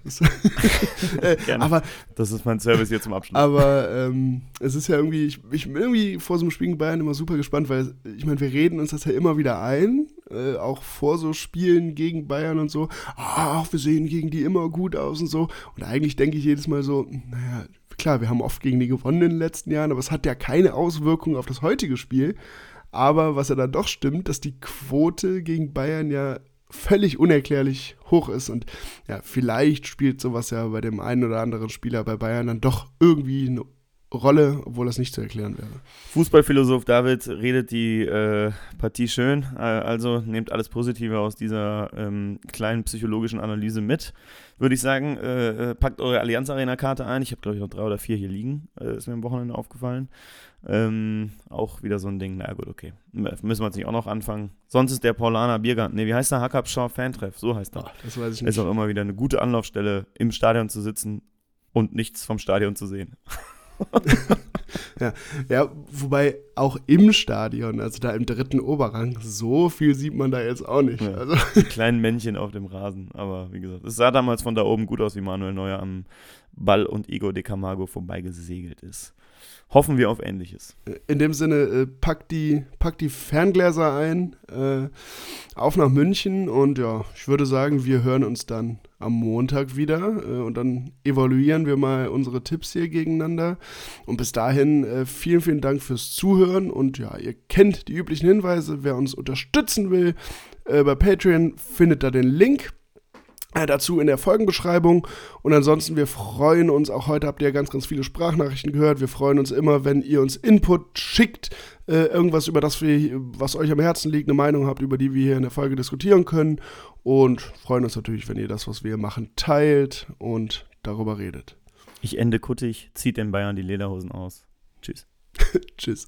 Äh, Gerne. aber das ist mein Service hier zum Abschluss. Aber ähm, es ist ja irgendwie, ich, ich bin irgendwie vor so einem Spiel gegen Bayern immer super gespannt, weil ich meine, wir reden uns das ja immer wieder ein, äh, auch vor so Spielen gegen Bayern und so. Ach, wir sehen gegen die immer gut aus und so. Und eigentlich denke ich jedes Mal so, naja, klar, wir haben oft gegen die gewonnen in den letzten Jahren, aber es hat ja keine Auswirkung auf das heutige Spiel. Aber was ja dann doch stimmt, dass die Quote gegen Bayern ja völlig unerklärlich hoch ist. Und ja, vielleicht spielt sowas ja bei dem einen oder anderen Spieler bei Bayern dann doch irgendwie eine Rolle, obwohl das nicht zu erklären wäre. Fußballphilosoph David redet die äh, Partie schön, äh, also nehmt alles Positive aus dieser ähm, kleinen psychologischen Analyse mit. Würde ich sagen, äh, äh, packt eure Allianz Arena Karte ein. Ich habe, glaube ich, noch drei oder vier hier liegen. Äh, ist mir am Wochenende aufgefallen. Ähm, auch wieder so ein Ding, na gut, okay. Müssen wir jetzt nicht auch noch anfangen. Sonst ist der Paulaner Biergarten, nee, wie heißt der? Hackabschau Fantreff, so heißt er. das weiß ich Ist nicht. auch immer wieder eine gute Anlaufstelle, im Stadion zu sitzen und nichts vom Stadion zu sehen. Ja, ja, wobei auch im Stadion, also da im dritten Oberrang, so viel sieht man da jetzt auch nicht. Ja, Also, die kleinen Männchen auf dem Rasen. Aber wie gesagt, es sah damals von da oben gut aus, wie Manuel Neuer am Ball und Igor de Camargo vorbeigesegelt ist. Hoffen wir auf Ähnliches. in dem Sinne, äh, packt, die, packt die Ferngläser ein, äh, auf nach München und ja, ich würde sagen, wir hören uns dann am Montag wieder äh, und dann evaluieren wir mal unsere Tipps hier gegeneinander. Und bis dahin äh, vielen, vielen Dank fürs Zuhören und ja, ihr kennt die üblichen Hinweise. Wer uns unterstützen will, äh, bei Patreon findet da den Link dazu in der Folgenbeschreibung. Und ansonsten, wir freuen uns, auch heute habt ihr ganz, ganz viele Sprachnachrichten gehört. Wir freuen uns immer, wenn ihr uns Input schickt, äh, irgendwas, über das wir, was euch am Herzen liegt, eine Meinung habt, über die wir hier in der Folge diskutieren können. Und freuen uns natürlich, wenn ihr das, was wir machen, teilt und darüber redet. Ich ende kuttig, zieht den Bayern die Lederhosen aus. Tschüss. Tschüss.